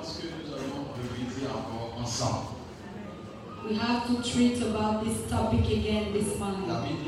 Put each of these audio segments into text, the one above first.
nous allons encore ensemble. We have to treat about this topic again this month. La Bible.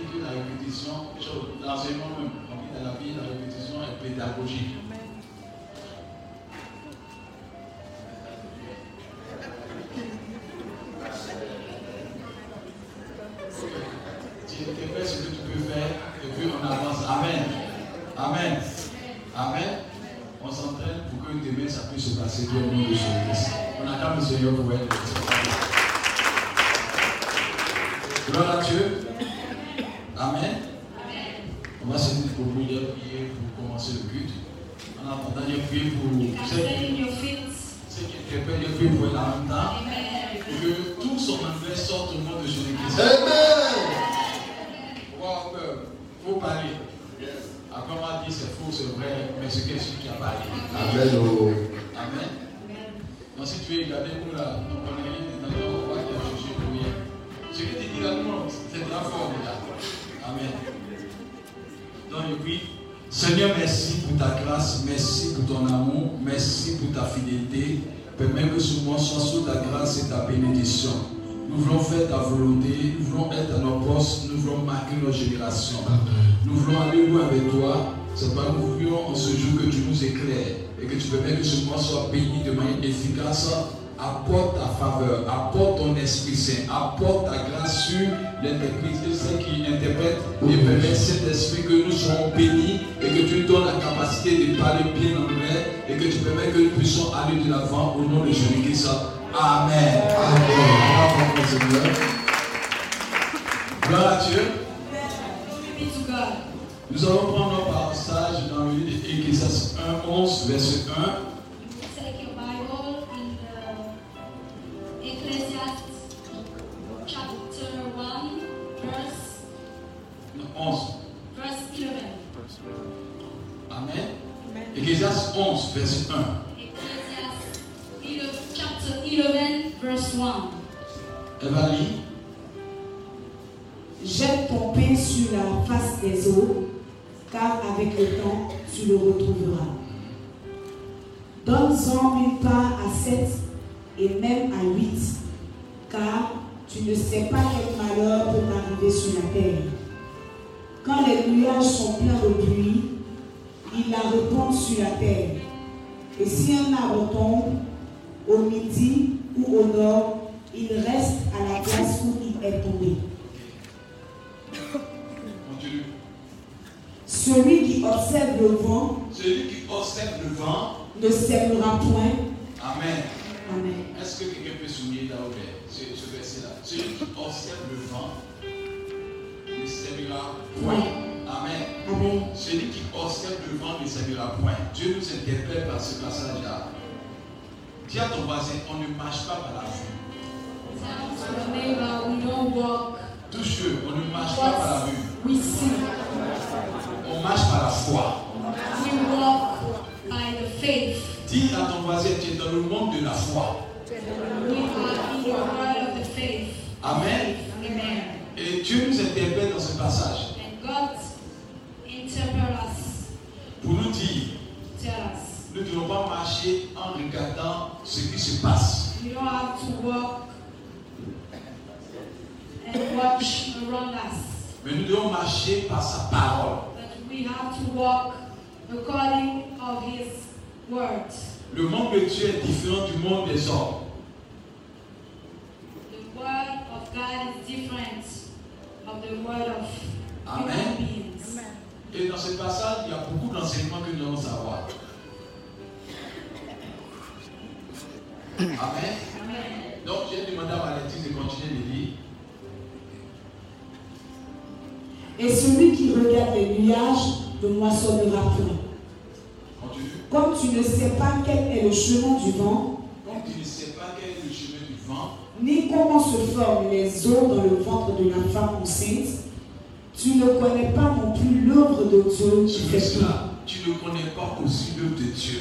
Les nuages sont pleins de pluie, il la répand sur la terre. Et si un arbre tombe au midi ou au nord, il reste à la place où il est tombé. Continue. Celui qui observe le vent Celui qui observe le vent, ne sèmera point. Amen. Amen. Est-ce que quelqu'un peut souligner là ce, ce verset-là? Celui qui observe le vent ne sèmera point. Amen. Celui qui observe le vent ne sèmera point. Dieu nous interpelle par ce passage-là. Dis à ton voisin, on ne marche pas par la vue. Tell to your neighbor we don't walk Touche-le, on ne marche pas par la vue. On marche par la foi. We walk by the faith. Dis à ton voisin, tu es dans le monde de la foi. Amen. Et Dieu nous interpelle dans ce passage And God interpret us, pour nous dire, nous ne devons pas marcher en regardant ce qui se passe. We don't have to walk and watch around us. Mais nous devons marcher par sa parole. But we have to walk according of his word. Le monde de Dieu est différent du monde des hommes. The word of God is different of the word of Amen. Et dans ce passage, il y a beaucoup d'enseignements que nous devons savoir. Amen. Amen. Donc, j'ai demandé à Valentin de continuer de lire. Et celui qui regarde les nuages ne moissonnera point. Comme tu ne sais pas quel est le chemin du vent, Comme tu ne sais pas quel est le chemin du vent, ni comment se forment les eaux dans le ventre de la femme enceinte, tu ne connais pas non plus l'œuvre de Dieu qui sur fait tout. cela, tu ne connais pas aussi l'œuvre de Dieu.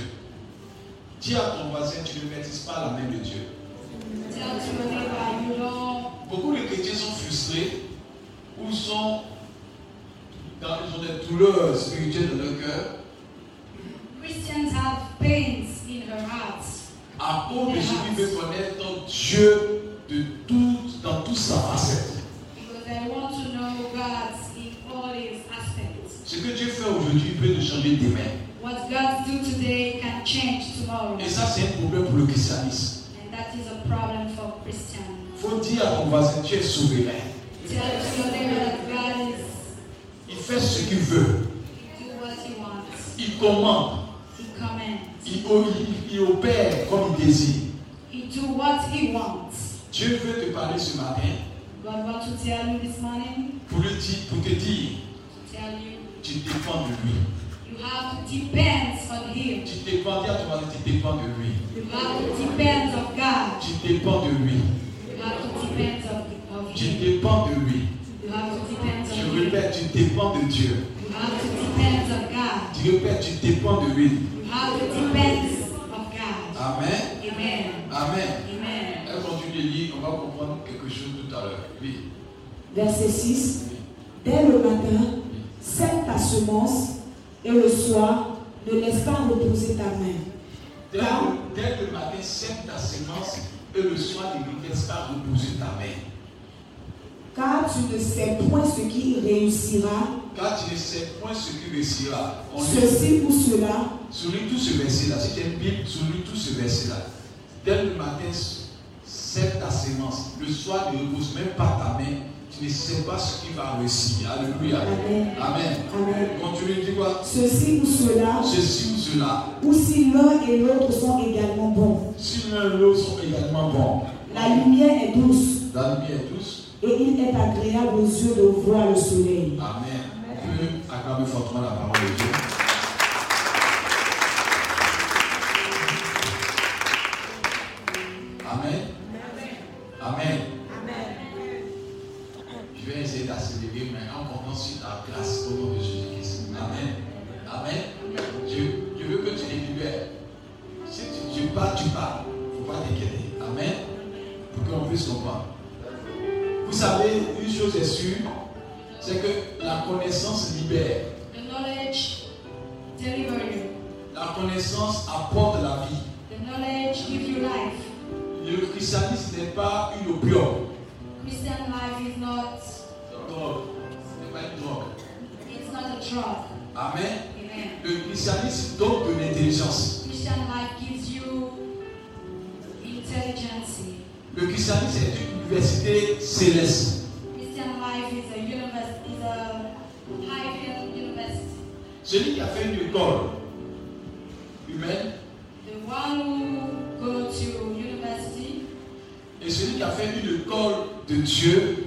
Dis à ton voisin, tu ne maîtrises pas la main de Dieu. Beaucoup de chrétiens sont frustrés ou sont dans, ils ont des douleurs spirituelles dans leur cœur Christians have pains in her heart à cause de celui qui veut connaître Dieu de tout, dans toute sa facette. Because they want to know God in all his aspects. Ce que Dieu fait aujourd'hui peut nous changer demain. What God do today can change tomorrow. Et ça, c'est un problème pour le christianisme. And that is a problem for Christians. Il faut dire à ton voisin, tu es souverain. Tell your neighbor that God is Il fait ce qu'il veut. he do what he wants. Il commande. He commands. Il, il- il opère comme il désire. He do what he wants. Dieu veut te parler ce matin Pour, le dire, pour te dire, tu dépends de lui. you have to depend on him. Tu dépends, tu dépends de lui. You have to depend on God. Tu dépends de lui. You have to depend on, on Tu dépends de lui. You have Je répète, tu dépends de Dieu. You have to depend on God. Tu répètes, tu dépends de lui. You have to depend on God. Amen. Amen. Amen. Amen. On va comprendre quelque chose tout à l'heure. Oui. Verset 6. Dès le matin, sème ta semence, et le soir, ne laisse pas reposer ta main. Dès le, dès le matin, sème ta sémence et le soir, ne laisse pas reposer ta main. Car tu ne sais point ce qui réussira, Car tu ne sais point ce qui réussira. On ceci ou cela, souligne tout ce verset-là. Si tu une Bible, souligne tout ce verset-là. Dès le matin, sème ta sémence. Le soir, ne repose même pas ta main. Tu ne sais pas ce qui va réussir. Alléluia. Amen. Amen. Amen. Continue, dis quoi ceci ou cela, Ceci ou cela. ou si l'un et l'autre sont également bons. Si l'un et l'autre sont également bons, La lumière est douce, la lumière est douce. et il est agréable aux yeux de voir le soleil. Amen. On peut acclamer fortement la parole de Dieu. et celui qui a fait une école de Dieu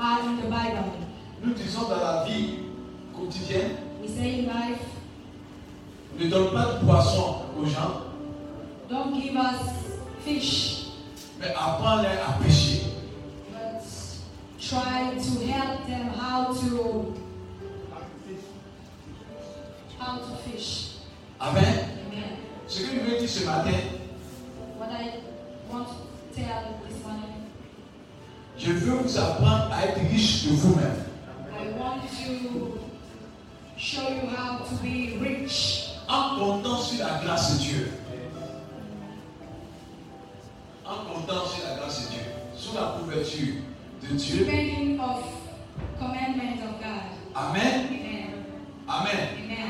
and the Bible. Nous disons dans la vie quotidienne. We say in life. Ne donne pas de poisson aux gens. Don't give us fish. Mais apprends-les à pêcher. But try to help them how to how to fish. Amen? Amen. Ce que je veux dire ce matin. What I want to tell je veux vous apprendre à être riche de vous-même. En comptant sur la grâce de Dieu. En comptant sur la grâce de Dieu. Sur la couverture de Dieu. Of God. Amen. Amen. Amen.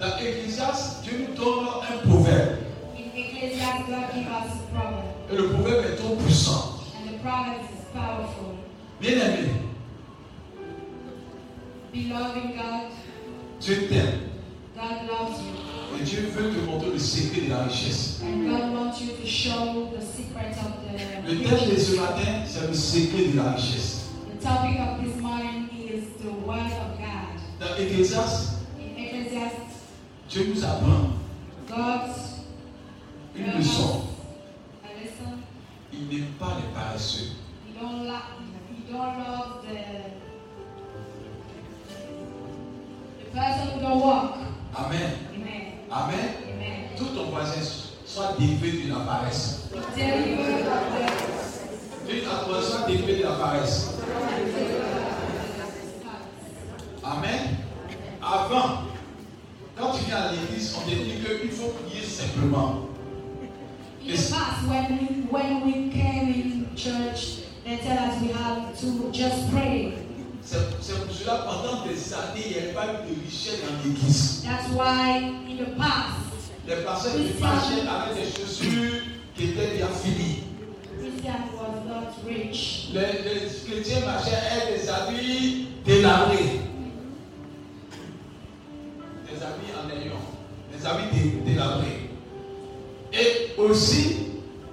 Dans Ecclésiaste, Dieu nous donne un proverbe. Et le proverbe est trop puissant. Bien aimé. Dieu t'aime. Et Dieu veut te montrer le secret de la richesse. Le thème de ce matin, c'est le secret de la richesse. The topic of this is the word of God. Dans Ecclésiaste, Dieu nous apprend God's une leçon. Il n'aime pas les paresseux dans l'ordre de... The person don't walk. Amen. Amen. Amen. Amen. Tout ton voisin soit défait d'une paresse. D'une soit défait de la paresse. Amen. Avant, quand tu viens à l'église, on te dit qu'il faut prier simplement. In the past, when we, when we came in church, they tell us we have to just pray. C'est pour cela, pendant des années, il n'y avait pas eu de richesse dans l'église. That's why in the past, Les personnes qui marchaient avec des chaussures qui étaient bien finies. Christian was not rich. Les, les chrétiens marchaient avec des habits délabrés. Des habits en ayant. Des habits dé- délabrés. Et aussi,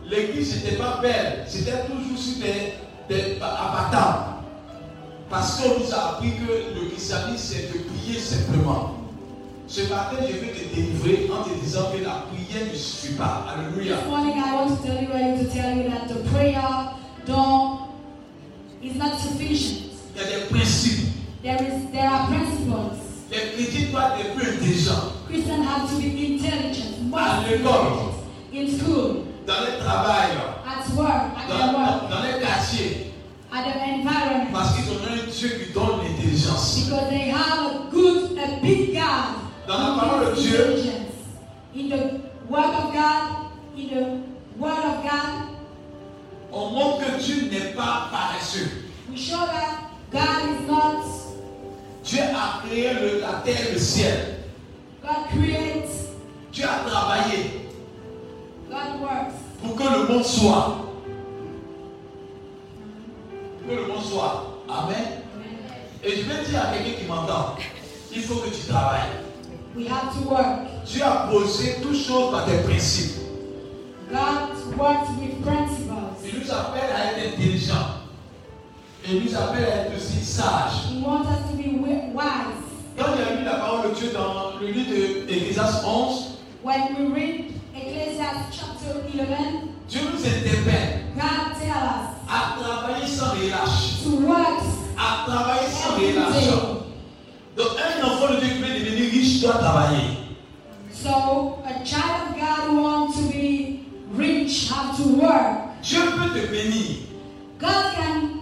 l'église n'était pas belle. C'était toujours sur des, des abattables. Parce qu'on nous a appris que le christianisme, c'est de prier simplement. Ce matin, je vais te délivrer en te disant que la prière ne suffit pas. Alléluia. This morning, I want to tell you, I want to tell you that the prayer don't is not sufficient. Il y a des principes. There is there are principles. Les chrétiens doivent être intelligents. Christians have to be intelligent, À l'école. intelligent in school, dans le travail, at work, at dans, work, dans les quartiers, at their environment. parce qu'ils ont un Dieu qui donne l'intelligence. Because they have a good, a big God. Dans la parole de Dieu. In the word of God, in the word of God, On montre que Dieu n'est pas paresseux. we show that God is not, Dieu a créé le- la terre et le ciel. God creates, Dieu a travaillé. Pour que le monde soit. Pour que le monde soit. Amen. Et je vais dire à quelqu'un qui m'entend, il faut que tu travailles. We have to work. Dieu a posé toutes choses par des principes. God works with principles. Il nous appelle à être intelligents. Et il nous appelle à être aussi sages. He wants us to be wi- wise. Quand j'ai lu la parole de Dieu dans le livre de Ecclésiaste 11, When we read Ecclesiastes chapter 11, Dieu nous interpelle God tells us à travailler sans relâche. to work À travailler sans relâche. Donc un enfant de Dieu qui veut devenir riche doit travailler. So a child of God who wants to be rich have to work. Dieu peut te bénir. God can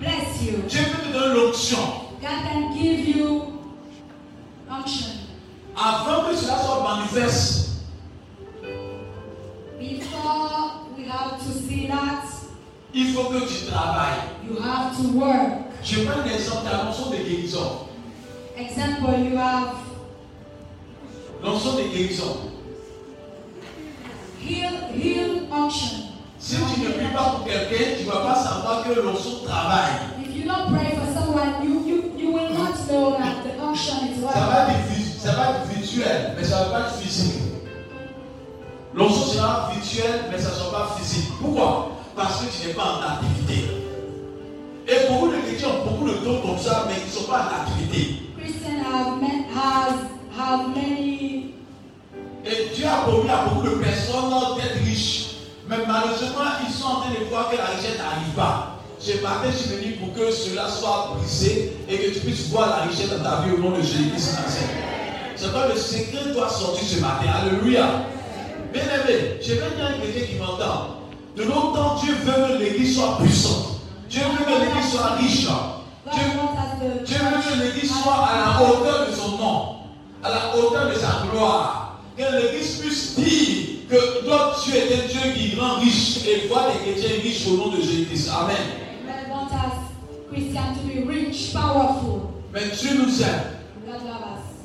bless you. Dieu peut te donner l'onction. God can give you unction. Avant que cela soit manifeste, Before we have to see that, il faut que tu travailles. you have to work. Je prends un exemple de la notion de guérison. Example, you have L'onction de guérison. heal, heal unction. Si tu ne pries pas pour quelqu'un, tu ne vas pas savoir que l'onction travaille. If you don't pray for someone, you, you, you will not know that the unction is Ça va, working. ça va être virtuel, mais ça ne va pas être physique. L'onction sera virtuel, mais ça ne sera pas physique. Pourquoi? Parce que tu n'es pas en activité. Et beaucoup de chrétiens ont beaucoup de dons comme ça, mais ils ne sont pas en activité. Et Dieu a promis à beaucoup de personnes d'être riches. Mais malheureusement, ils sont en train de voir que la richesse n'arrive pas. Ce matin, je suis venu pour que cela soit brisé et que tu puisses voir la richesse dans ta vie au nom de Jésus-Christ. C'est quoi le secret doit sortir ce matin. Alléluia. Bien aimé, je vais dire à un chrétien qui m'entend. De longtemps, Dieu veut que l'église soit puissante. Dieu veut que l'église soit riche. Dieu, Dieu veut que l'église soit à la hauteur de son nom, à la hauteur de sa gloire. Que l'église puisse dire que notre Dieu est un Dieu qui rend riche et voit les chrétiens riches au nom de Jésus-Christ. Amen. Mais Dieu nous aime.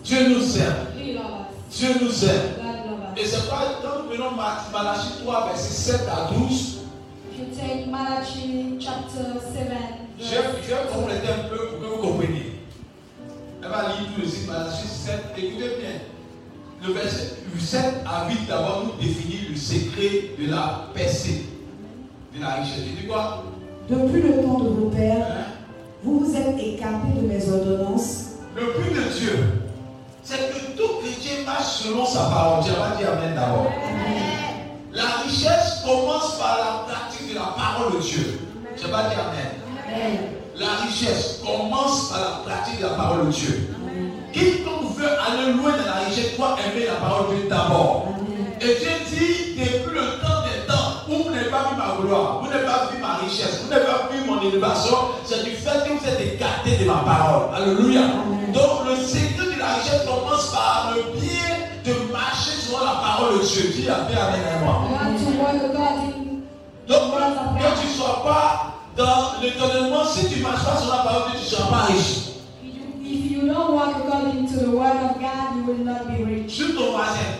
Dieu nous aime. Dieu nous aime. Et c'est pas quand nous prenons Ma- Malachie 3, verset 7 à 12, If you take Malachi chapter 7, je, je vais compléter un peu pour que vous compreniez. Elle va lire tout le site Malachie 7. Écoutez bien. Le verset 7 à 8 d'abord nous définit le secret de la percée, de la richesse. Dit quoi? Depuis le temps de vos pères, Hein? vous vous êtes écartés de mes ordonnances Le but de Dieu, c'est que tout chrétien marche selon sa parole. Tu vas dire Amen d'abord. La richesse commence par la pratique de la parole de Dieu. Tu vas dire Amen. La richesse commence par la pratique de la parole de Dieu. Quiconque veut aller loin dans la richesse doit aimer la parole de Dieu d'abord. Et Dieu dit, depuis le temps des temps, où vous n'avez pas vu ma gloire, vous n'avez pas vu ma richesse, vous n'avez pas vu mon élévation, c'est du fait que vous êtes écarté de ma parole. Alléluia. Donc le secret la richesse commence par le biais de marcher selon la parole de Dieu. Dis Amen, Amen, You moi. Donc, que tu ne sois pas dans l'étonnement, si tu ne marches pas sur la parole de Dieu, tu ne seras pas riche. If you- don't walk according to the word of God, you will not be rich. Sur ton voisin,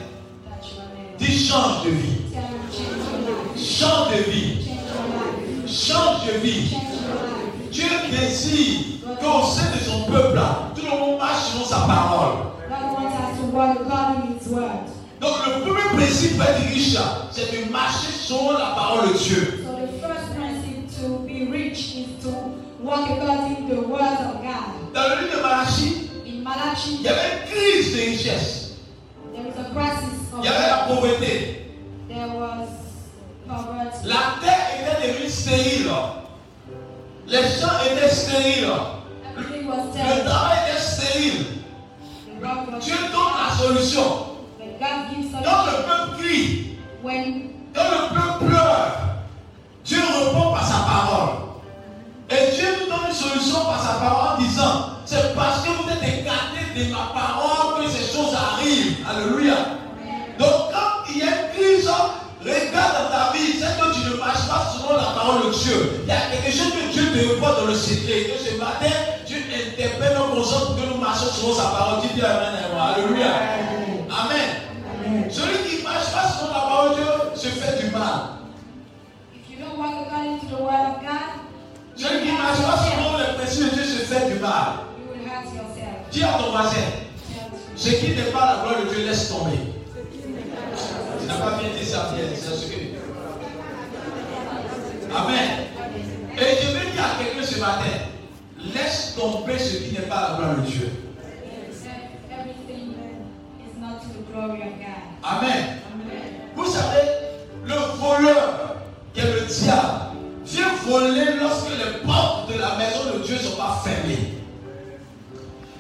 dis change de vie. Change your life. Change de vie. Change de vie. Dieu désire qu'au sein de son peuple, là, tout le monde marche selon sa parole. Donc le premier principe pour être riche, c'est de marcher selon la parole de Dieu. So the first principle to be rich is to walk according to the words of God. Dans le livre de Malachie, In il Malachi, y avait une crise de richesse. there is a crisis Il y avait la pauvreté. there was poverty. La terre était devenue stérile. Les champs étaient stériles. Le travail était stérile. Dieu donne la solution. Quand le peuple crie, quand le peuple pleure, Dieu répond par sa parole. Et Dieu nous donne une solution par sa parole en disant, c'est parce que vous êtes écartés de ma parole que ces choses arrivent. Alléluia. Te répond dans le secret. Ce matin, Dieu interpelle nos consciences pour que nous marchions selon sa parole. Dis bien Amen. Alléluia. Amen. Celui qui ne marche pas selon la parole de Dieu se fait du mal. Celui qui ne marche pas selon les principes de Dieu se fait du mal. Dis à ton voisin, ce qui n'est pas la gloire de Dieu, laisse tomber. Tu n'as pas bien dit ça, Pierre. C'est ce que. Amen. Et laisse tomber ce qui n'est pas la gloire de Dieu. Amen. Vous savez, le voleur, qui est le diable, vient voler lorsque les portes de la maison de Dieu ne sont pas fermées.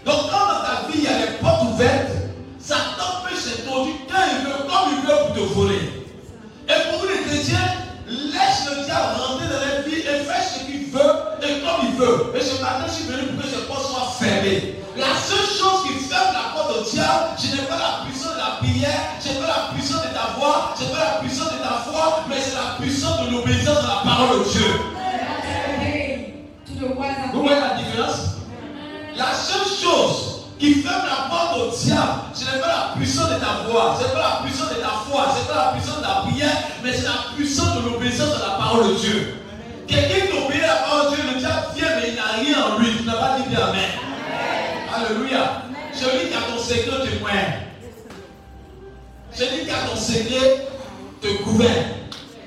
Donc quand dans ta vie il y a les portes ouvertes, Satan peut s'introduire quand il veut, comme il veut pour te voler. Et pour les chrétiens, laisse le diable rentrer dans la veut. Et ce matin, je suis venu pour que ces portes soient fermées. La seule chose qui ferme la porte au diable, ce n'est pas la puissance de la prière, ce n'est pas la puissance de ta voix, ce n'est pas la puissance de ta foi, mais c'est la puissance de l'obéissance à la parole de Dieu. Vous voyez la différence? La seule chose qui ferme la porte au diable, ce n'est pas la puissance de ta voix, ce n'est pas la puissance de ta foi, ce n'est pas la puissance de la prière, mais c'est la puissance de l'obéissance à la parole de Dieu. Quelqu'un qui obéit à la parole de Dieu, rien en lui. Tu n'as pas dit bien Amen. Alléluia. Celui qui a ton secret te témoigne. Celui qui a ton secret te gouverne.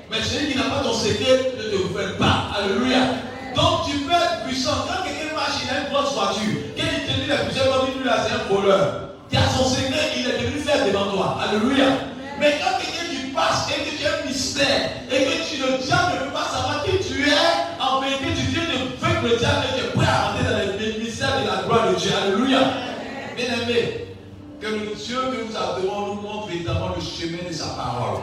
Mais celui qui n'a pas ton secret ne te gouverne pas. Alléluia. Donc tu peux être puissant. Quand quelqu'un marche, il a une grosse voiture. Quand il te dit la là, c'est un voleur. Tu as son secret, il est venu faire devant toi. Alléluia. Mais quand quelqu'un qui passe et que tu un mystère et que tu, le diable ne peut pas savoir qui tu es, en vérité, tu viens de vaincre le diable et tu es prêt à rentrer dans le mystère de la gloire de Dieu. Alléluia. Bien aimé, que le Dieu que nous adorons nous montre évidemment le chemin de sa parole.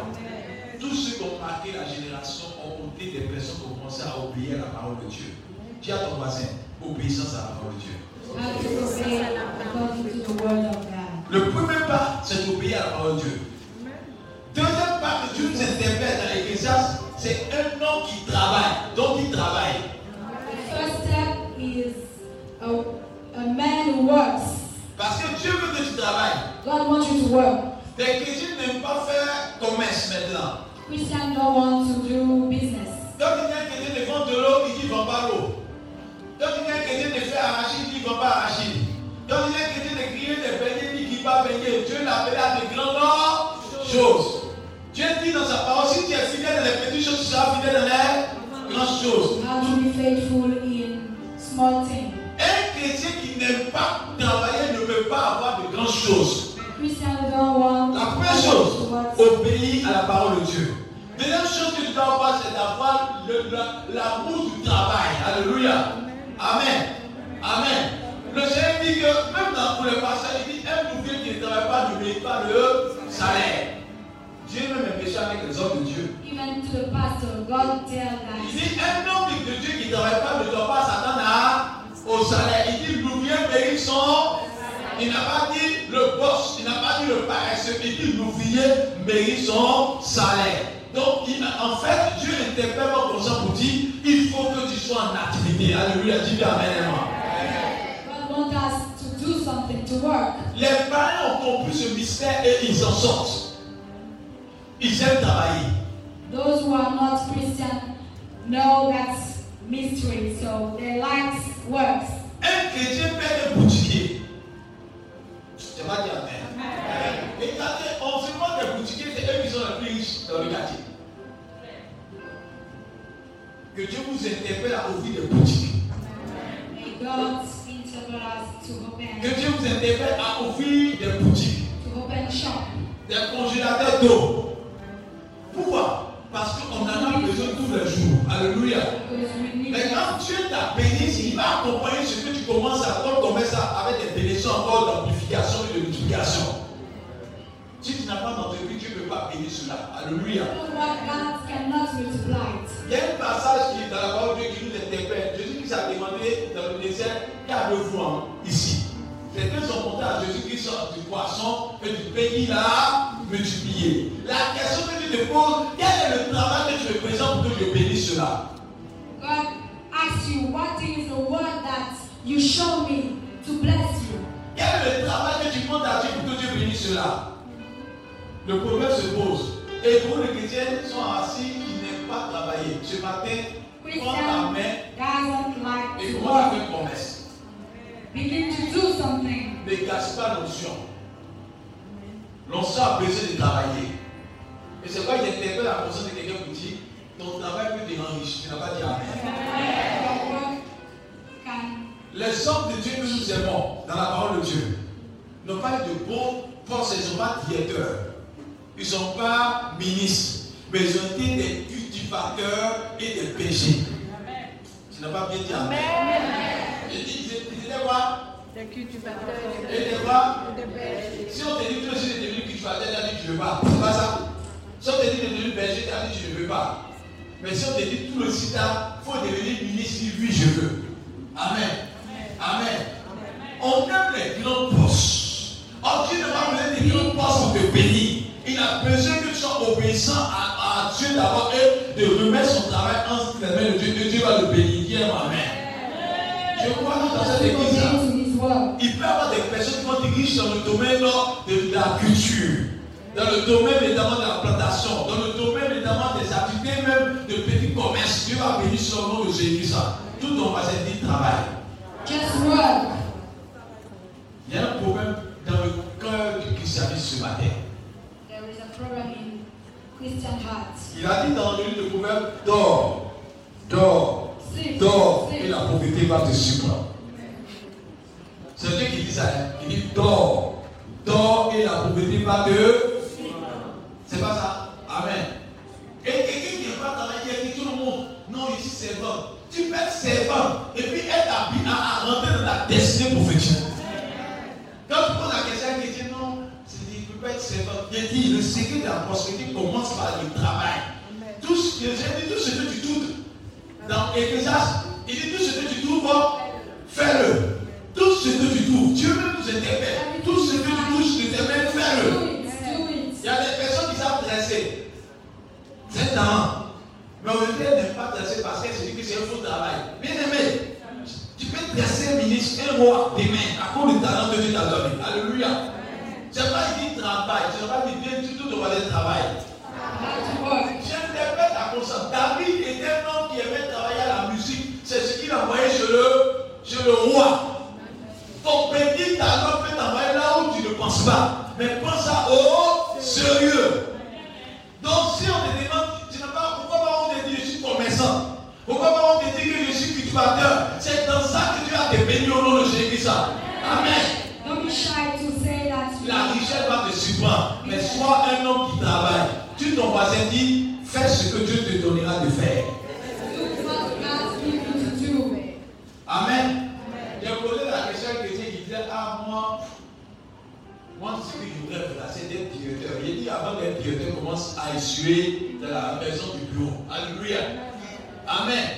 Tous ceux qui ont marqué la génération ont été des personnes qui ont commencé à obéir à la parole de Dieu. Dis à ton voisin, obéissance à la parole de Dieu. Le premier pas, c'est d'obéir à la parole de Dieu. Deuxième pas que Dieu nous interpelle dans l'Ecclésiaste, c'est un homme qui travaille. Donc il travaille. The first step is a, a man who works. Parce que Dieu veut que tu travailles. God wants you to work. Les chrétiens n'aiment pas faire commerce maintenant. Christians don't want to do business. Donc il y a un chrétien de vendre de l'eau, il dit ne vend pas l'eau. Donc il y a un chrétien de faire arachide, il dit ne vend pas arachide. Donc il y a un chrétien de crier des beignets, il dit qu'il va baigner. Dieu l'appelle à de grandes choses. Seras fidèle dans les grandes choses. Un chrétien qui n'aime pas travailler ne peut pas avoir de grandes choses. La première chose, obéir à la parole de Dieu. Deuxième chose que tu dois avoir, c'est d'avoir l'amour du travail. Alléluia. Amen. Amen. Le Seigneur dit que même dans pour les passages, il dit un ouvrier qui ne travaille pas ne mérite pas le salaire. Dieu même est péché avec les hommes de Dieu. Even to the pastor, God tell Il dit un homme de Dieu qui ne travaille pas ne doit pas s'attendre à- au salaire. Il dit l'ouvrier mérite son. Il n'a pas dit le boss, il n'a pas dit le paresseux, il dit l'ouvrier mérite son salaire. Donc, il- en fait, Dieu interpelle comme ça pour dire il faut que tu sois en activité. Alléluia, dis bien Amen. Les parents ont compris ce mystère et ils en sortent. Ils aiment travailler. Those who are not Christian know that mystery, so their lives works. Un chrétien perd un boutiquier. Je vais dire Amen. Regardez, on se demande des boutiquiers, c'est eux qui sont les plus riches dans le quartier. Que Dieu vous interpelle à ouvrir des boutiques. May God interpret us to Que Dieu vous interpelle à ouvrir des boutiques, to open shop. des congélateurs d'eau. Pourquoi? Parce qu'on en a besoin tous les jours. Alléluia. Mais quand Dieu t'a béni, il va accompagner ce que tu commences à comme ça avec des bénédictions encore d'amplification et de multiplication. Si tu n'as pas d'entreprise, tu ne peux pas bénir cela. Alléluia. Il y a un passage qui est dans la parole de Dieu qui nous interpelle. Jésus-Christ a demandé dans le désert, qu'avez-vous en- ici Certains sont montés à Jésus-Christ sur du poisson et du qu'il a multiplié. La question que tu te poses, quel est le travail que tu représentes pour que je bénisse cela? God asks you, what is the word that you show me to bless you? Quel est le travail que tu demandes à Dieu pour que Dieu bénisse cela? Le problème se pose. Et pour les chrétiens sont assis, ils n'aiment pas travailler. Ce matin, prends ta main et commence à faire une promesse. Begin to do something. Ne gâche pas l'onction. L'onction a besoin de travailler. Et c'est pourquoi il interpelle la conscience de quelqu'un pour dire ton travail peut te riche. Tu n'as pas dit Amen. Les hommes de Dieu que nous aimons dans la parole de Dieu n'ont pas de bons postes, ils ne sont pas directeurs, ils ne sont pas ministres, mais ils ont été des cultivateurs et des péchés. Tu n'as pas bien dit Amen. Quoi? Des cultivateurs Ils étaient quoi de bergers. Si on te dit que tu es devenu cultivateur, tu as dit tu ne veux pas. C'est pas ça. Si on te dit que es devenu berger, tu as dit tu ne veux pas. Mais si on te dit tout le sida, il faut devenir ministre, oui je veux. Amen. Amen. On aime les grands postes. Oh, Dieu n'a pas besoin des grands postes pour te bénir. Il a besoin que tu sois obéissant à, Dieu d'abord et de remettre son travail entre les mains de Dieu. Et Dieu va le bénir. Amen. Je crois que dans cette to il peut y avoir des personnes qui vont riches dans le domaine de la culture, dans le domaine notamment de la plantation, dans le domaine notamment des activités même de petits commerces. Dieu va bénir le nom de Jésus. ça. Tout on va se dire travail. Work. Il y a un problème dans le cœur du christianisme ce matin. There is a problem in Christian hearts. Il a dit dans le livre de Proverbes, dors, dors, dors, et la pauvreté va te surprendre. C'est Dieu qui dit ça. hein. Il dit dors, dors, et la pauvreté va te C'est pas ça Amen. Et quelqu'un qui n'est pas travailler, qui dit tout le monde, non, je suis servant. Tu peux être servant et puis être habillé à, rentrer dans ta destinée prophétique. Quand tu poses la question à quelqu'un, non, c'est dit, tu peux pas être servant. Il dit, le secret de la prospérité commence par le travail. Tout ce que j'ai dit, tout ce que tu trouves dans Ecclésiaste, il dit tout ce que tu trouves, fais-le. Tout ce que tu trouves, Dieu même nous interpelle. Tout ce que tu touches mains, fais-le. Il y a des personnes qui savent dresser. C'est talent. Mais elle n'aime pas dresser parce qu'elle se dit que c'est un faux travail. Bien aimé, tu peux dresser un ministre, un roi demain à cause du talent que Dieu t'a donné. Alléluia. C'est pas dit travail, c'est pas dit bien du tout de voir le travail. J'interprète la conscience. David était un homme qui aimait travailler à la musique. C'est ce qu'il envoyait chez le, chez le roi. Ton petit talent peut t'envoyer là où tu ne penses pas. Mais pense ça au sérieux. Donc si on te demande, essuyer dans la maison du bureau. Alléluia. Amen.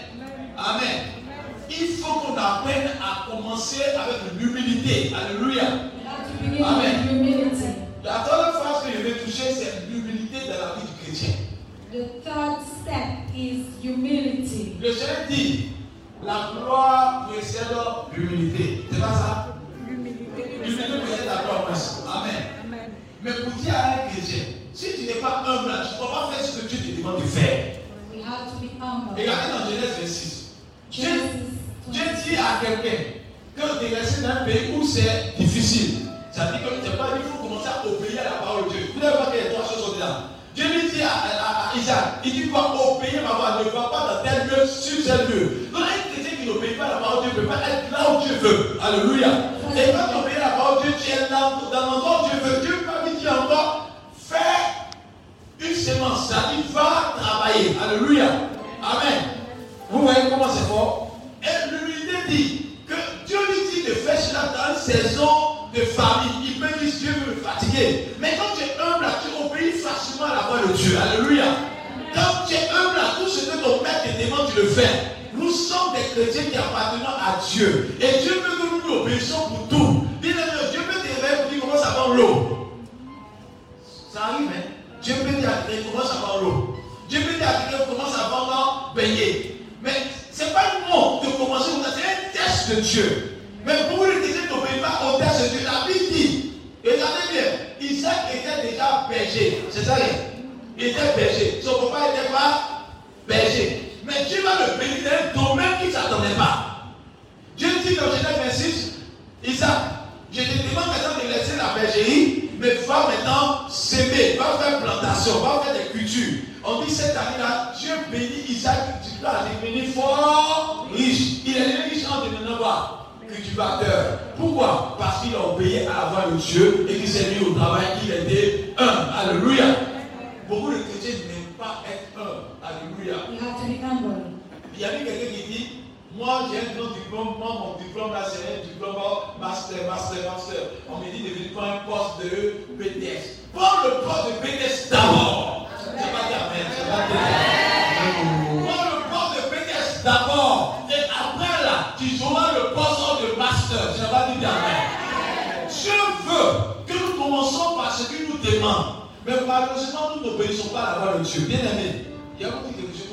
Il y a eu quelqu'un qui dit Moi j'ai un grand diplôme, moi mon diplôme là c'est un diplôme master, master, master. On me dit de venir prendre un poste de BTS. Prends le poste de BTS d'abord. C'est pas pas dire Amen. Prends le poste de BTS d'abord. Et après là, tu auras le poste de master. C'est pas dire Amen. Dieu veut que nous commençons par ce qu'il nous demande. Mais malheureusement, nous n'obéissons pas à la voix de Dieu. Bien aimé, il y a beaucoup de choses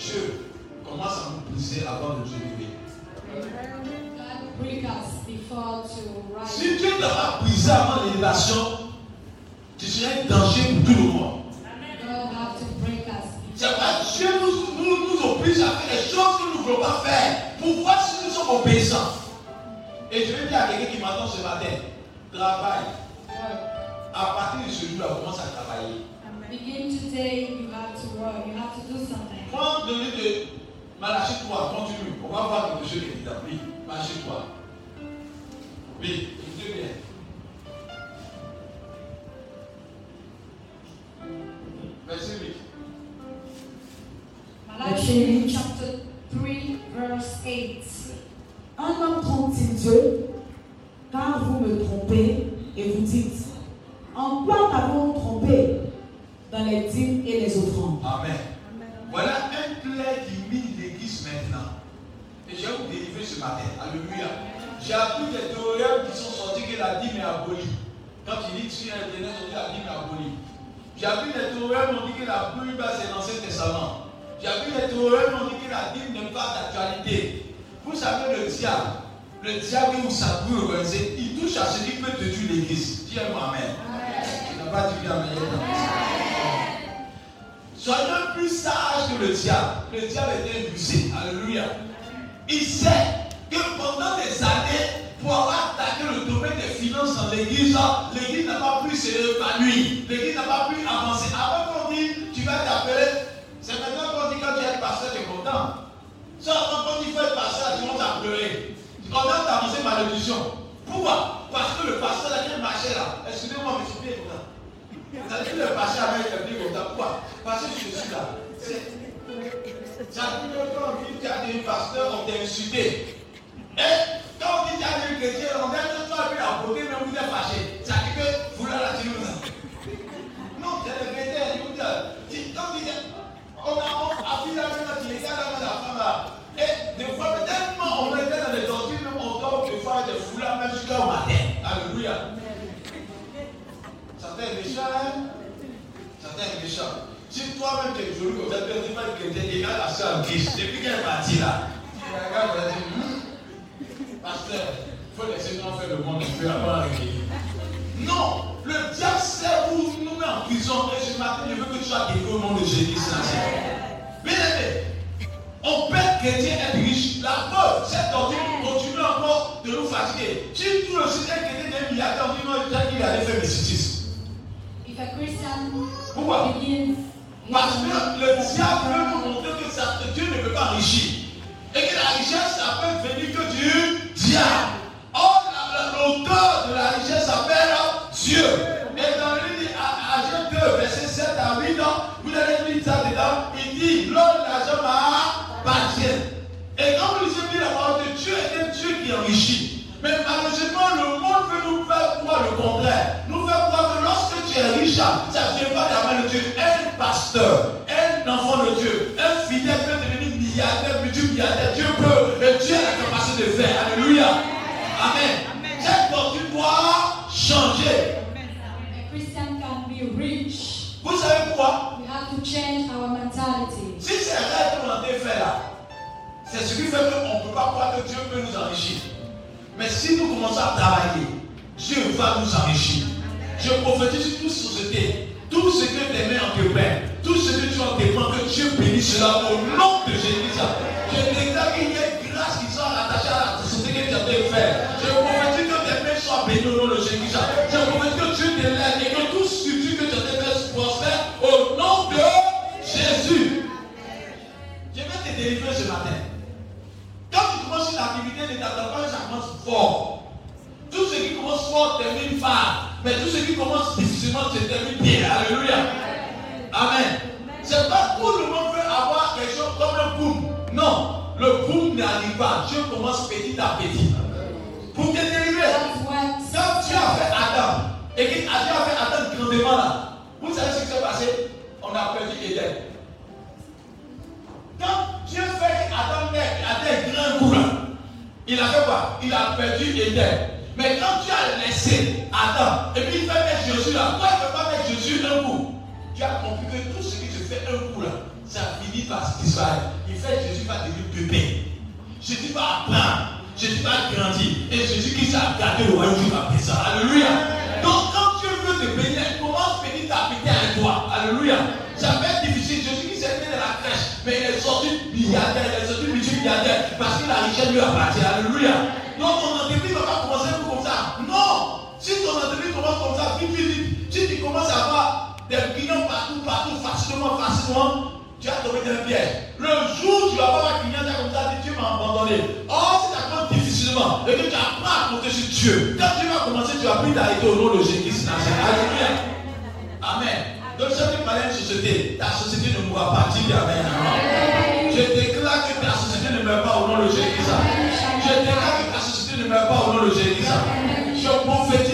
Dieu commence à nous briser avant de nous élever. Si Dieu t'a pas brisé avant l'élévation, tu serais un danger pour tout le monde. Dieu nous, nous, nous oblige à faire des choses que nous ne voulons pas faire pour voir si nous sommes obéissants. Et je vais dire à quelqu'un qui m'entend ce matin, travaille. À partir de ce jour-là, commence à travailler. Begin you have to work. You have to do something. Prends le livre de Malachie 3, continue. On va voir quelque chose qui est dit. Oui, Malachie 3. Oui, écoutez bien. Verset 8. Malachi chapter 3, verse 8. Un homme trompe-t-il Dieu? Car vous me trompez et vous dites En quoi t'avons trompé Dans les dîmes et les offrandes? Amen. Voilà un plaid qui mine l'église maintenant. Et je vais vous délivrer ce matin. Alléluia. J'ai appris des théorèmes qui sont sortis que la dîme est abolie. Quand il dit sur Internet, on dit la dîme est abolie. J'ai appris des théorèmes, on dit que la Bible c'est l'Ancien Testament. J'ai appris des théorèmes, on dit que la dîme n'est pas d'actualité. Vous savez, le diable, le diable, peut organiser, il touche à ce qui peut détruire l'église. Dis-moi Amen. Tu n'as pas dit Amen. Soyons plus sages que le diable. Le diable était rusé. Alléluia. Il sait que pendant des années, pour avoir attaqué le domaine des finances dans l'église, l'église n'a pas pu s'épanouir. L'église n'a pas pu avancer. Avant qu'on dise, tu vas t'appeler, c'est maintenant qu'on dit quand tu es pasteur, tu es content. Ça, dit, il faut être pasteur, tu commences à pleurer. Tu commences à avancer malédiction. Pourquoi? Parce que le pasteur là qui marchait là, excusez-moi, mais je suis bien content. Dit le pasteur avec le pied comme. Pourquoi? Parce que je suis là. Que quand on dit que tu as des pasteurs, on t'a insulté. Et quand on dit que tu as des chrétiens, on dit que tu as vu la beauté, mais vous êtes fâché. Ça dit que vous là, tu nous Non, c'est le chrétien, il vous dit. Quand on dit on a appris la même tu es là, la femme là. Et des fois, tellement on était dans les tortures, même on dort des fois des foulards même jusqu'au matin. Alléluia. riche. Si toi-même tu es joli comme ça, tu dis pas que tu es égal à ça riche. Depuis qu'elle est partie là, tu regardes, tu dire, hmm, pasteur, il faut laisser nous faire le monde un peu avant d'arriver. Non, le diable sert pour nous mettre en prison. Et ce matin, je veux que tu sois guéri au nom de Jésus. Bien aimé, on peut être chrétien être riche. La preuve, cette doctrine continue encore de nous fatiguer. Si tout le système chrétien est milliardaire, on dit non, il allait faire mysticisme. If a Christian Pourquoi? begins Parce que le diable veut nous montrer que Dieu ne peut pas enrichir. Et que la richesse, ça peut venir que du diable. Or, la- la- l'auteur de la richesse s'appelle Dieu. Et dans le Agent 2, verset 7 à 8, vous allez lire ça dedans. Il dit L'homme l'argent m'appartient. Et quand lisez bien la parole de Dieu, est un Dieu qui enrichit. Mais malheureusement, le monde veut nous faire croire le contraire. Nous faire croire que lorsque tu es riche, ça ne vient pas de la main de Dieu. Un pasteur, un enfant de Dieu, un fidèle peut devenir milliardaire, multimilliardaire. Dieu peut, et Dieu a la capacité de faire. Alléluia. Amen. Cette doctrine doit changer. a Christian can be rich, Vous savez pourquoi we have to change our mentality. Si c'est vrai qu'on a fait là, c'est ce qui fait qu'on ne peut pas croire que Dieu peut nous enrichir. Mais si nous commençons à travailler, Dieu va nous enrichir. Je prophétise sur toute société, tout ce que tes mains entreprennent, tout ce que tu entreprends, que Dieu bénisse cela au nom de Jésus. Je déclare qu'il y a une grâce qui sont rattachées à la société que tu as fait faire. Je prophétise que tes mains soient bénies au nom de Jésus. Je prophétise que Dieu te l'aide et que tout structure que tu as fait prospère au nom de Jésus. Je vais te délivrer ce matin. Quand tu commences une activité, ne t'attends pas ça fort. Tout ce qui commence fort termine fort. Mais tout ce qui commence difficilement se termine bien. Alléluia. Amen. C'est pas tout le monde veut avoir quelque chose comme un boom. Non. Le boom n'arrive pas. Dieu commence petit à petit. Pour te délivrer. Quand Dieu a fait Adam, et que Dieu a fait Adam grandement là, vous savez ce qui s'est passé? On a perdu Éden. Quand Dieu fait Adam des grands coups là, il a fait quoi? Il a perdu Éden. Mais quand Dieu a laissé Adam, et puis il fait mettre Jésus là, pourquoi il ne peut pas mettre Jésus un coup? Tu as compris que tout ce qui se fait un coup là, ça finit par disparaître. Il fait Jésus va devenir bébé. Jésus va apprendre. Jésus va grandir. Et Jésus qui s'est gardé le royaume va faire ça. Alléluia. Donc quand Dieu veut te bénir, commence petit à petit avec toi. Alléluia. Ça va être difficile. Jésus qui s'est mis dans la crèche, mais il est sorti milliardaire, il est sorti multimilliardaire parce que la richesse lui appartient. Alléluia. Donc ton entreprise ne va pas commencer comme ça. Non. Si ton comme ça, vite, si tu commences à avoir des clients partout, partout, facilement, facilement, tu as tombé dans un piège. Le jour où tu vas avoir un client comme ça, Dieu m'a abandonné. Or, si ça commence difficilement et que tu apprends à compter sur Dieu, quand tu vas commencer, tu vas plus t'arrêter au nom de Jésus-Christ. Alléluia. Amen. Donc, je vais parler d'une société. Ta société ne mourra pas. Dis Amen. Je déclare que ta société ne meurt pas au nom de Jésus-Christ. Je déclare que ta société ne meurt pas au nom de Jésus-Christ. Je prophétise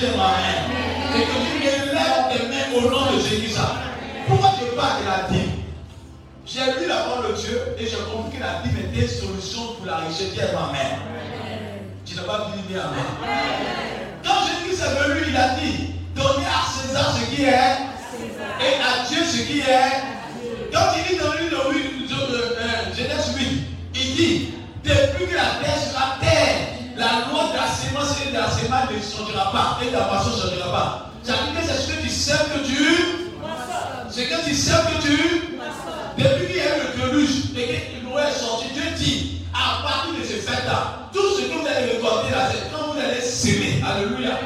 Dis Amen. Et que tu élèves tes mains au nom de Jésus-Christ. Pourquoi je parle de la dîme J'ai lu la parole de Dieu et j'ai compris que la dîme était solution pour la richesse. Dis Amen. Tu n'as pas dit bien Amen. Quand Jésus est venu, il a dit Donnez à César ce qui est et à Dieu ce qui est. Quand il dit dans de- de- euh, Genèse 8, il dit Depuis que la terre sera terre, la loi de la sémence et de la sémence ne changera pas et la moisson ne changera pas. Que c'est ce que tu sais que tu. C'est que tu sais que tu. Depuis qu'il y a eu le déluge et que Noé est sorti, Dieu dit à partir de ce fait-là, tout ce que vous allez récolter là, c'est quand vous allez s'aimer. Alléluia.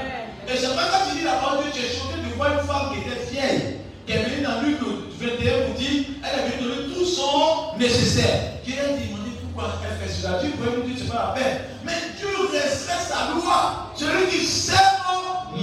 Et c'est pas quand tu dis la parole de Dieu, j'ai choqué de voir une femme qui était vieille, qui est venue dans Luc 21 pour dire, elle est venue donner tout son nécessaire. Qui a dit pourquoi elle fait cela Dieu pourrait nous dire, c'est pas la peine. Mais Dieu respecte sa loi. Celui qui sème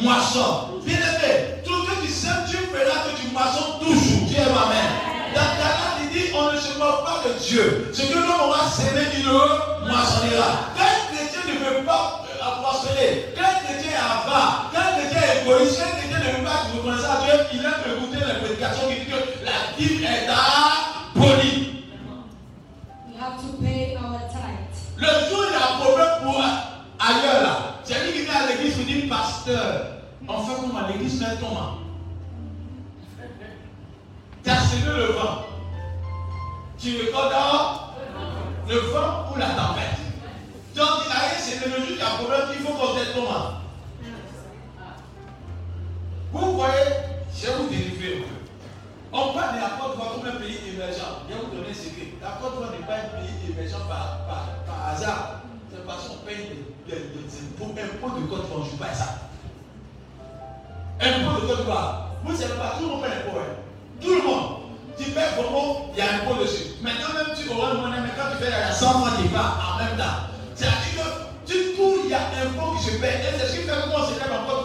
moisson. Bien aimé, tout ce que tu sèmes, Dieu fera que tu moissons toujours. Dieu Amen. Dans Galate, il dit, on ne se moque pas de Dieu. Ce que l'homme aura sémé, il le moissonnera. Quand un chrétien ne veut pas prospérer, quand chrétien est avare, quand chrétien est égoïste, quand un chrétien ne veut pas reconnaître à Dieu, il aime écouter les prédications qui disent que la dîme est abolie. To pay our tithe. Le jour il y a un problème pour ailleurs là, c'est lui qui vient à l'église qui dit pasteur, on fait comment l'église fait comment c'est que le vent. Tu recordes le vent ou la tempête. Donc, il arrive, c'est le juge qui a un problème qu'il faut qu'on t'aide comment Vous voyez, je vous délivrer. On parle de la Côte d'Ivoire comme un pays émergent. Je vais vous donner un secret. La Côte d'Ivoire n'est pas un pays émergent par, par, hasard. C'est parce qu'on paye des, impôts. De Côte d'Ivoire, je ne pas ça. Impôts de Côte d'Ivoire. Vous ne savez pas, tout le monde paye l'impôt. Hein. Tout le monde. Tu payes Congo, il y a un impôt dessus. Maintenant, même tu auras le monnaie, mais quand tu fais la 100 fois, tu vas en même temps. C'est-à-dire que du coup, il y a un impôt qui se paie. Et c'est ce qui fait que moi, c'est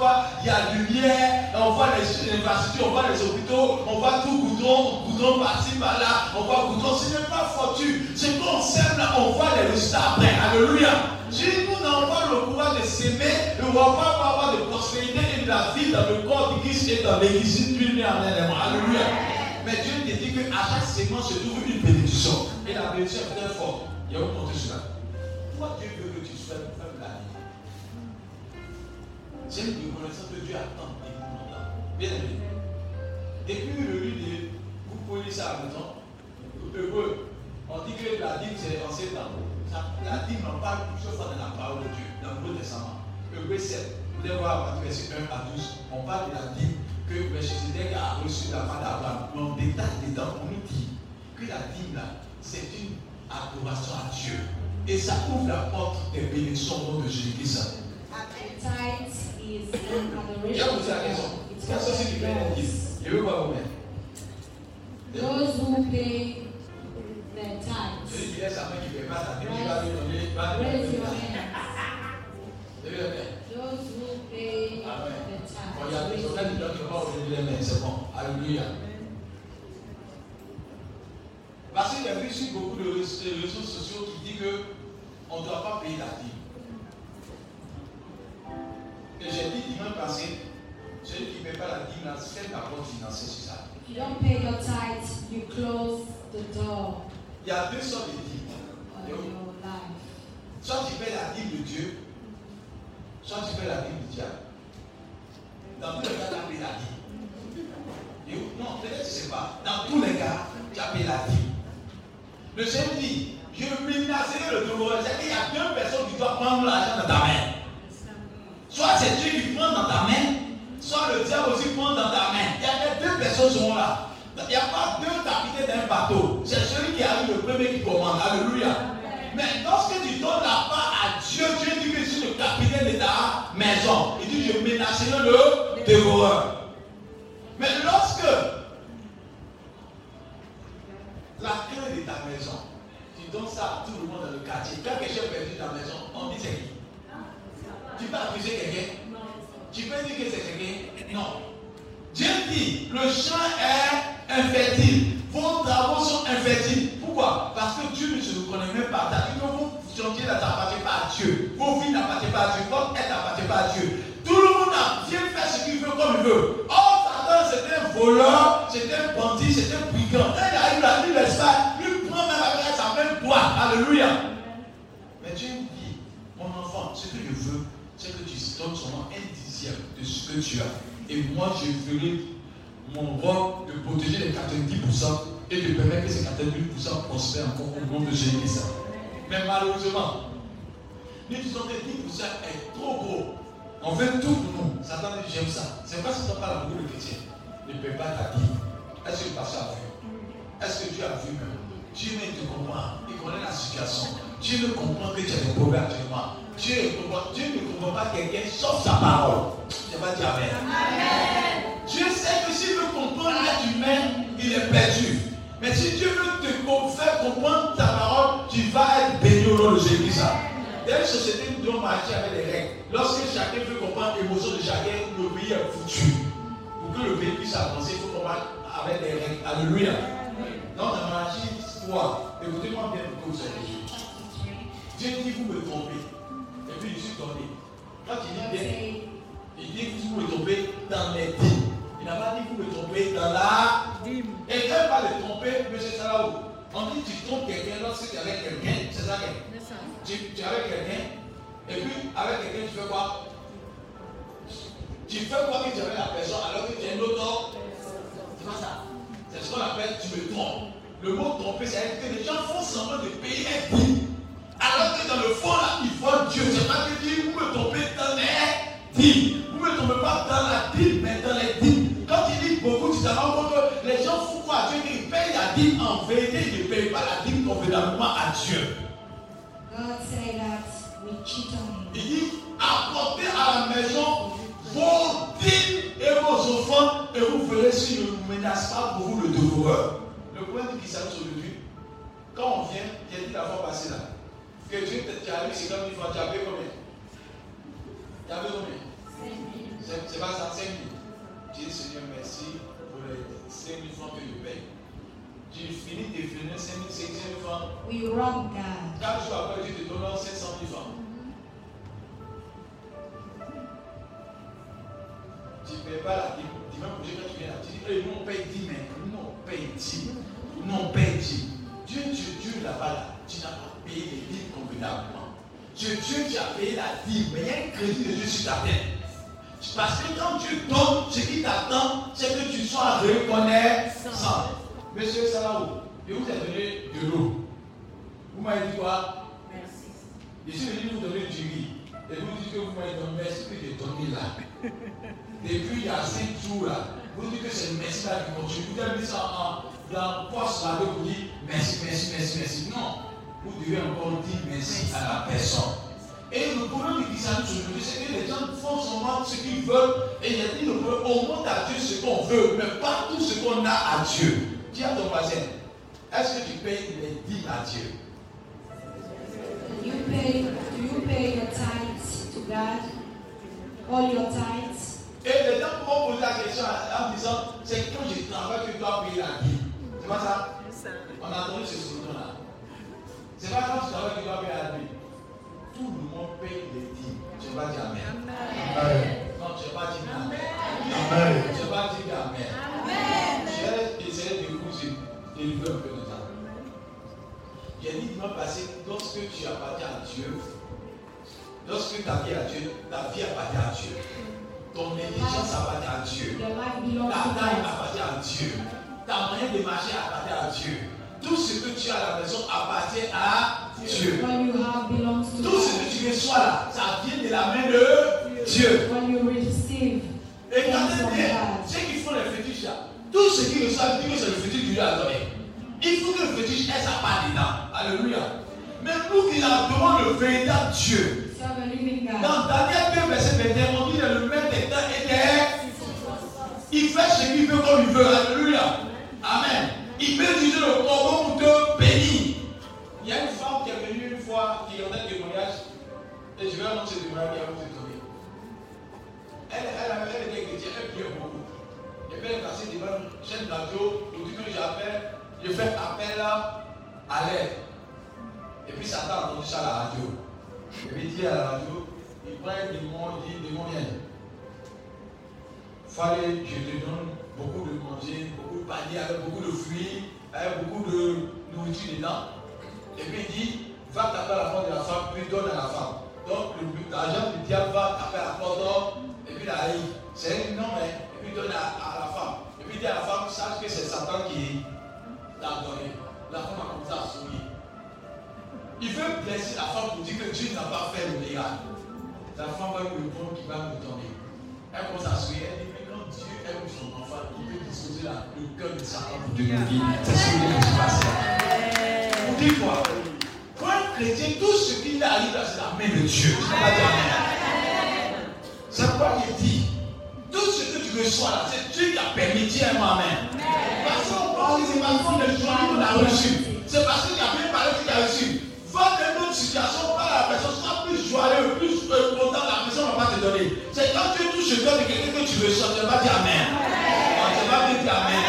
voit, il y a lumière, on voit les infrastructures, on voit les hôpitaux, on voit tout goudron, goudron par-ci, par-là, on voit goudron. Ce n'est pas fortune. Ce qu'on sème là, on voit les résultats après. Alléluia. Si nous n'avons pas le pouvoir de s'aimer, ne va pas avoir de prospérité et de la vie dans le corps de Christ et dans l'église. Alléluia. Mais Dieu te dit qu'à chaque segment se trouve une bénédiction. Et la bénédiction est très forte. Il y a où compter cela. Pourquoi Dieu veut que tu sois faible la C'est une reconnaissance que Dieu attend depuis longtemps. Bien aimé. Depuis le lieu de vous pouvez ça à la maison, on dit que la dîme c'est en. La dîme parle plusieurs fois dans la parole de Dieu, dans le Nouveau Testament. Heureux 7. Vous allez voir verset 1 à 12. On parle de la dîme que Melchizedek a reçu la main d'Abraham. Mais on détaille dedans, on nous dit que la dîme c'est une adoration à Dieu. Et ça ouvre la porte des bénédictions au nom de Jésus-Christ. Is. It's vous-même. Those who pay their tithes. Raise your hands. Those who pay Amen. the Bon, il y a des tithes. Alléluia. Parce qu'il y a vu beaucoup de réseaux réseaux sociaux qui disent qu'on ne doit pas payer la dîme. Et j'ai dit dimanche passé, celui qui ne paie pas la dîme, ta porte financière sur ça. If you don't pay your tithes, you close the door Il y a deux sortes de dîmes. Soit tu paies la dîme de Dieu, soit tu paies la dîme du diable. Dans tous les cas, tu as payé la dîme. Non, peut-être que tu ne sais pas. Dans tous les cas, tu as payé la dîme. Le Seigneur dit, je menacerai le devoir. C'est qu'il y a deux personnes qui doivent prendre l'argent dans ta main. Soit c'est Dieu qui prend dans ta main, soit le diable aussi prend dans ta main. Il y a deux personnes qui sont là. Il n'y a pas deux capitaines d'un bateau. C'est celui qui arrive le premier qui commande. Alléluia. Mais lorsque tu donnes la part à Dieu, Dieu dit que je suis le capitaine de ta maison. Il dit, je menacerai le dévoreur. Mais lorsque la clé de ta maison, tu donnes ça à tout le monde dans le quartier. Quand quelqu'un est perdu ta maison, on dit c'est qui? Tu peux accuser quelqu'un Tu peux dire que c'est quelqu'un Non. Dieu dit, le champ est infertile. Vos travaux sont infertiles. Pourquoi? Parce que Dieu ne se reconnaît même pas. C'est-à-dire que vos chantiers n'appartiennent pas à Dieu. Vos vies n'appartiennent pas à Dieu. Votre aide n'appartient pas à Dieu. Tout le monde a bien fait ce qu'il veut comme il veut. Or, Satan, c'était un voleur, c'était un bandit, c'était un brigand. Quand il arrive là, il ne laisse pas. Il prend même avec sa même droite. Alléluia. Mais Dieu dit, mon enfant, ce que je veux, que tu donnes seulement un dixième de ce que tu as. Et moi, je ferai mon rôle de protéger les 90% et de permettre que ces 90% prospèrent encore au nom de Jésus-Christ. Mais malheureusement, nous disons que 10% est trop gros. On fait tout pour nous. Satan dit j'aime ça. C'est pas si tu parles à beaucoup de chrétiens. Ne paie pas vie. Est-ce que le pasteur a vu Est-ce que Dieu a vu même? Dieu te comprend. Il connaît la situation. Dieu ne comprend que tu as des problèmes actuellement. Dieu ne comprend, Dieu ne comprend pas quelqu'un sauf sa parole. Je vais dire Amen. Dieu sait que s'il veut comprendre l'être humain, il est perdu. Mais si Dieu veut te faire comprendre ta parole, tu vas être béni au nom de Jésus. Dans une société, nous devons marcher avec des règles. Lorsque chacun veut comprendre l'émotion de chacun, le pays est foutu. Pour que le pays puisse avancer, il faut qu'on marche avec des règles. Alléluia. Dans la magie, quoi? Écoutez-moi bien pour que vous sachiez. Dieu dit vous me trompez. Et puis je suis tombé. Quand il dit bien, il dit que vous me trompez dans les dîmes. Il n'a pas dit que vous me trompez dans la dîme. Et quand il parle de tromper, M. Salaou, on dit que tu trompes quelqu'un lorsque tu es avec quelqu'un. C'est ça tu, tu es avec quelqu'un. Et puis avec quelqu'un, tu fais quoi? Tu fais quoi que tu es avec la personne alors que tu es un autre C'est pas ça. C'est ce qu'on appelle tu me trompes. Le mot tromper, c'est que les gens font semblant de payer un. Alors que dans le fond, là, ils voient Dieu. C'est pas que Dieu, vous me trompez dans les dîmes. Vous ne me trompez pas dans la dîme, mais dans les dîmes. Quand il dit beaucoup, tu te rends compte que les gens font quoi? À Dieu Ils payent la dîme en vérité, ils ne payent pas la dîme convenablement à Dieu. God say that we cheat on him. Il dit apportez à la maison vos dîmes et vos offrandes et vous verrez si je ne menace pas pour vous le dévoreur. Le problème qui s'annonce aujourd'hui, quand on vient, j'ai dit la fois passée là, que Dieu tu vu, c'est comme une fois, tu as payé combien? Tu as payé combien? C'est c'est pas ça, 5 000. Je dis Seigneur, merci pour les 5 000 francs que je paye. J'ai fini de finir 5 000, 5 000 francs. We wrong God. 4 jours après, Dieu te donne 700 000 francs. Tu ne payes pas la dîme. Dimanche prochain, quand tu viens là, tu dis, hey, nous on paye 10, mais nous on paye 10. Nous on paye 10. Dieu, Dieu, Dieu là-bas, là, tu n'as pas les dîmes convenablement. Dieu, Dieu, tu as payé la dîme, mais il y a un crédit de Dieu sur ta tête. Parce que quand tu donnes, ce qui t'attend, c'est que tu sois reconnaissant. Monsieur Salahou, je vous ai donné de l'eau. Vous m'avez dit quoi? Merci. Je suis venu vous donner du riz. Et vous dites que vous m'avez donné merci que j'ai donné là. Depuis il y a 5 jours là, vous dites que c'est le merci là qui continue. Vous avez mis ça en, dans le poste là, vous dites merci, merci, merci, merci. Non, vous devez encore dire merci à la personne. Et le problème du christianisme aujourd'hui, c'est que les gens font seulement ce qu'ils veulent. Et il y a dit le problème, on montre à Dieu ce qu'on veut, mais pas tout ce qu'on a à Dieu. Dis à ton voisin, est-ce que tu payes les dîmes à Dieu? You pay, do you pay your tithes to God? All your tithes? Et les gens vont poser la question en disant, c'est quand je travaille que tu dois payer la dîme. C'est pas ça? On a entendu ce slogan-là. C'est pas travailles que tu dois payer la dîme. Tout le monde paye les dîmes. Tu vas dire Amen. Non, tu vas pas dire Amen. Tu vas pas dire Amen. J'ai essayé de vous délivrer un peu de temps. J'ai dit dimanche passé, lorsque tu appartiens à Dieu, lorsque ta vie à Dieu, ta vie appartient à Dieu. Ton intelligence appartient à Dieu. Ta taille appartient à Dieu. Ta moyen de marcher appartient à Dieu. Tout ce que tu as à la maison appartient à Dieu. What you have belongs to Tout ce que tu reçois là, ça vient de la main de Dieu. What you receive Et regardez bien, ceux qui font les fétiches là, tout ce qu'ils reçoivent, disent que c'est le fétiche que Dieu a donné. Il faut que le fétiche ait sa part dedans. Alléluia. Mais nous qui adorons le véritable Dieu, dans Daniel 2, verset 21, on dit que le maître des temps et des Il fait ce qu'il veut comme il veut. Alléluia. Amen. Il peut utiliser le corbeau pour te. Il y a une femme qui est venue une fois, qui rendait un témoignage. Et je vais annoncer ce témoignage qui vous étonner. Elle, elle, elle était chrétienne, elle priait beaucoup. Et puis elle est passée devant une chaîne radio. Au dit que j'appelle, je fais appel à l'aide. Et puis Satan a entendu ça à la radio. Et puis il dit à la radio, il prend un démon, il dit, démon viens. Fallait, je te donne beaucoup de manger, beaucoup de paniers avec beaucoup de fruits, avec beaucoup de nourriture dedans. Et puis il dit, va taper la porte de la femme, puis donne à la femme. Donc l'argent du diable va taper à la porte, et puis la haï. C'est un nom, mais, et puis donne à, la femme. Et puis il dit à la femme, sache que c'est Satan qui t'a donné. La femme a commencé à sourire. Il veut blesser la femme pour dire que Dieu n'a pas fait le miracle. La femme va lui répondre qu'il va me donner. Elle commence à sourire. Dieu son enfant, il peut disposer la- le cœur de Satan pour te nourrir. C'est ce est. Vous dites quoi Pour un chrétien, tout ce qui arrive là, c'est la main de Dieu. Pas. C'est quoi il dit Tout ce que tu reçois là, c'est Dieu qui a permis. Dis un mot Amen. Parce qu'on que c'est parce qu'on est joie qu'on a reçu. C'est parce qu'il y a bien parlé qu'il a reçu. Une autre situation, parle à la personne, sois plus joyeux, plus euh, donner. C'est quand tu touches le cœur de quelqu'un que tu reçois, tu vas pas dire Amen. Tu vas pas dire Amen.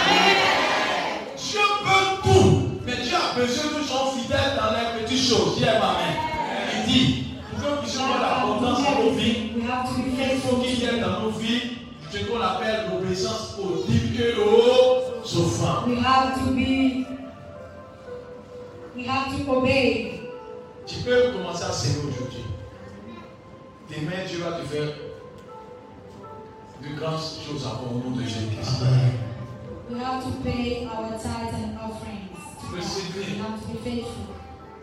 Dieu peut tout, mais Dieu a besoin que nous soyons fidèles dans les petites choses. Dis Amen. Il dit, pour que nous puissions avoir l'abondance dans nos vies, il faut qu'il y ait dans nos vies ce qu'on appelle l'obéissance aux dîmes et aux offrandes. We have to be. We have to obey. Tu peux commencer à s'aimer aujourd'hui. Demain, Dieu va te faire de grandes choses encore au nom de Jésus-Christ. We have to pay our tithes and offerings. Le secret, We have to be faithful.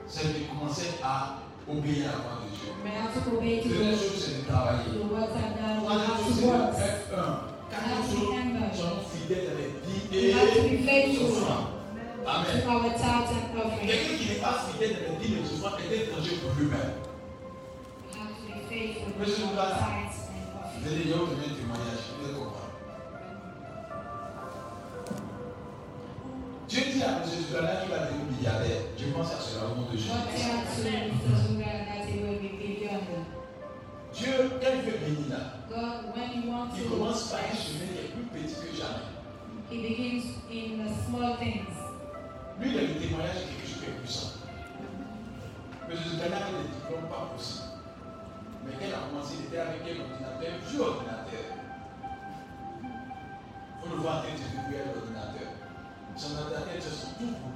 c'est de commencer à obéir à la voix de Dieu. We have to obey to Deuxième the, chose, c'est de travailler. the words of God. We Troisième have chose, to c'est work. de être un. Quatrième chose, soyons fidèles dans les dix We have to be et faithful offrandes. Amen. to our tithes and offerings. Quelqu'un qui n'est pas fidèle dans les dix et offrandes est étranger pour lui-même. Monsieur and Vous allez dire, avez un témoignage, vous allez comprendre. Dieu dit à M. Zugana qu'il va devenir milliardaire. Je pense à cela au nom de Jésus. Dieu, quand il veut bénir là, il commence par un chemin qui est plus petit que jamais. he begins in the small things. Lui, il a le témoignage de quelque chose qui est puissant. Était avec un ordinateur, un vieux ordinateur. Faut le se débrouiller avec l'ordinateur. Son ordinateur était son tout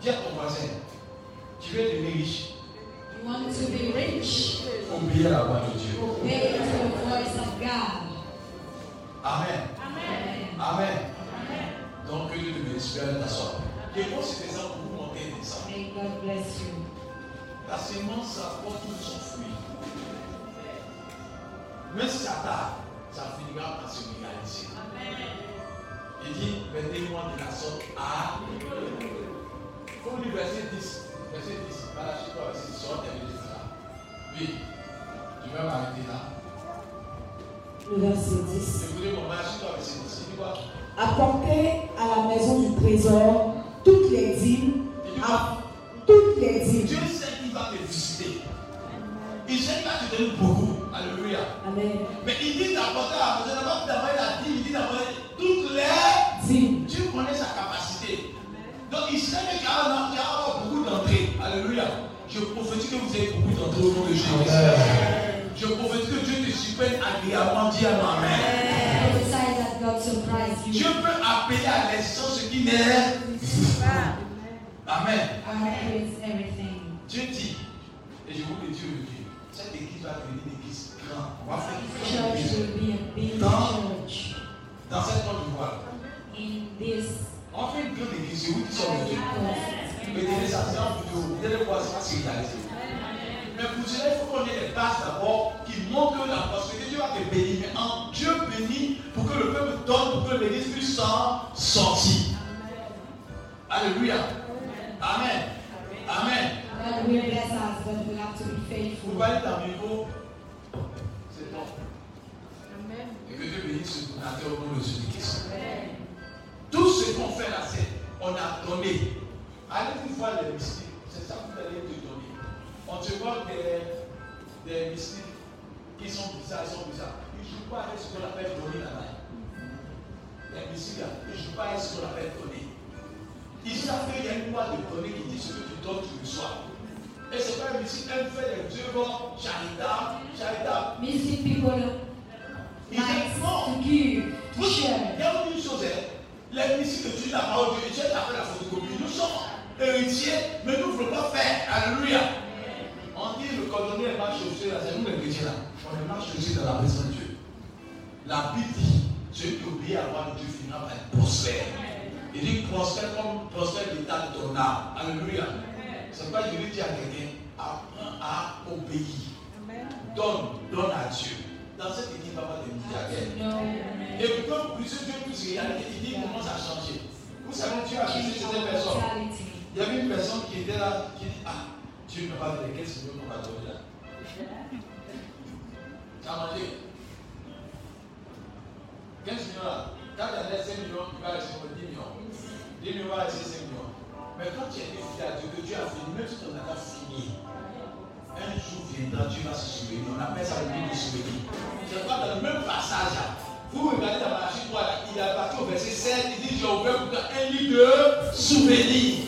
Dis à ton voisin, tu veux devenir riche. You want to be rich, Obéir à la voix de Dieu. obey to the voice of God. Amen. Amen. Amen. Donc, que Dieu te bénisse. Bien t'asseoir. Et moi, c'est des gens pour vous monter des gens. May God bless you. La sémence, ça porte tout son fruit. Même si ça tarde, ça finira par se réaliser. Il dit, mettez-moi de la sorte à. Faut lire verset 10. Verset 10. Malachie 3, verset 10. Sorte et ça. Oui. Je vais m'arrêter là. Le verset 10. Écoutez mon Malachie 3, verset 10. Il dit quoi? Apportez à la maison du trésor toutes les dîmes, toutes les dîmes. Dieu sait qu'il va te visiter. Il sait qu'il va te donner beaucoup. Alléluia. Amen. Mais il dit d'apporter à la maison, d'abord d'envoyer la dîme, il dit avoir tu vas avoir beaucoup d'entrées. Alléluia. Je prophétise que vous avez beaucoup d'entrées au nom de Jésus. Je prophétise que Dieu te surprenne agréablement. Dis à Amen. Surprise you. Dieu peut appeler à l'existence ce qui n'est. Amen. Creates everything. Dieu dit, et je vous le dis aujourd'hui, cette église va devenir une église grande. On va faire une église. Dans-. Dans cette Côte d'Ivoire, On fait une grande église, c'est vous qui sommes Dieu. Mettez ça en vidéo, vous allez voir ça c'est réalisé. Mais pour cela, il faut qu'on ait des bases d'abord qui montrent que la prospérité, Dieu va te bénir. Mais en Dieu bénit pour que le peuple donne, pour que l'église puisse s'en sortir. Alléluia. Amen. Amen. God will bless us, but we have to be Vous voyez ta niveau, c'est bon. Amen. Et que Dieu bénisse ce donateur au nom de Jésus-Christ. Tout ce qu'on fait là, c'est on a donné. Allez-vous voir les mystiques. C'est ça que vous allez te donner. On te voit des, des mystiques qui sont bizarres, ils sont bizarres. Ils ne jouent pas avec ce qu'on appelle donner là-bas. Les mystiques là, ils ne jouent pas avec ce qu'on appelle donner. Ils savent qu'il y a une loi de donner qui dit ce que tu donnes, tu reçois. Et c'est pas un mystique, elle fait des œuvres charitables, charitables. People Ils like disent non. Il y a une chose, les mystiques étudient la parole de Dieu, Dieu a fait la photocopie. Nous sommes héritiers, mais nous ne voulons pas faire. Alléluia. On dit le cordonnier est mal chaussé, là, c'est nous les chrétiens là. On est mal chaussé dans la maison de Dieu. La Bible dit, celui qui obéit à la de Dieu finira par être prospère. Il dit prospère comme prospère l'état de ton âme. Alléluia. C'est pas je lui dis à quelqu'un, apprends à obéir. Donne, donne à Dieu. Dans cette équipe, il va avoir des milliardaires. Et pourtant, plus Dieu plus réalité, il dit il commence à changer. Vous savez, Dieu a visité cette personne. Mentality. Il y avait une personne qui était là, qui dit Ah, Dieu ne va pas donner, qu'est-ce que Dieu va donner là? Tu as mangé 15 millions là. Quand tu as laissé 5 millions, il va rester 10 millions. 10 millions va rester 5 millions. Mais quand tu as été fidèle à Dieu, que Dieu a fini, même si tu n'as pas fini, un jour viendra, Dieu va se souvenir. On appelle ça le livre de souvenir. C'est pas dans le même passage là. Vous regardez dans Malachie 3, là, il est parti au verset 7, il dit J'ai ouvert pour toi un livre de souvenirs.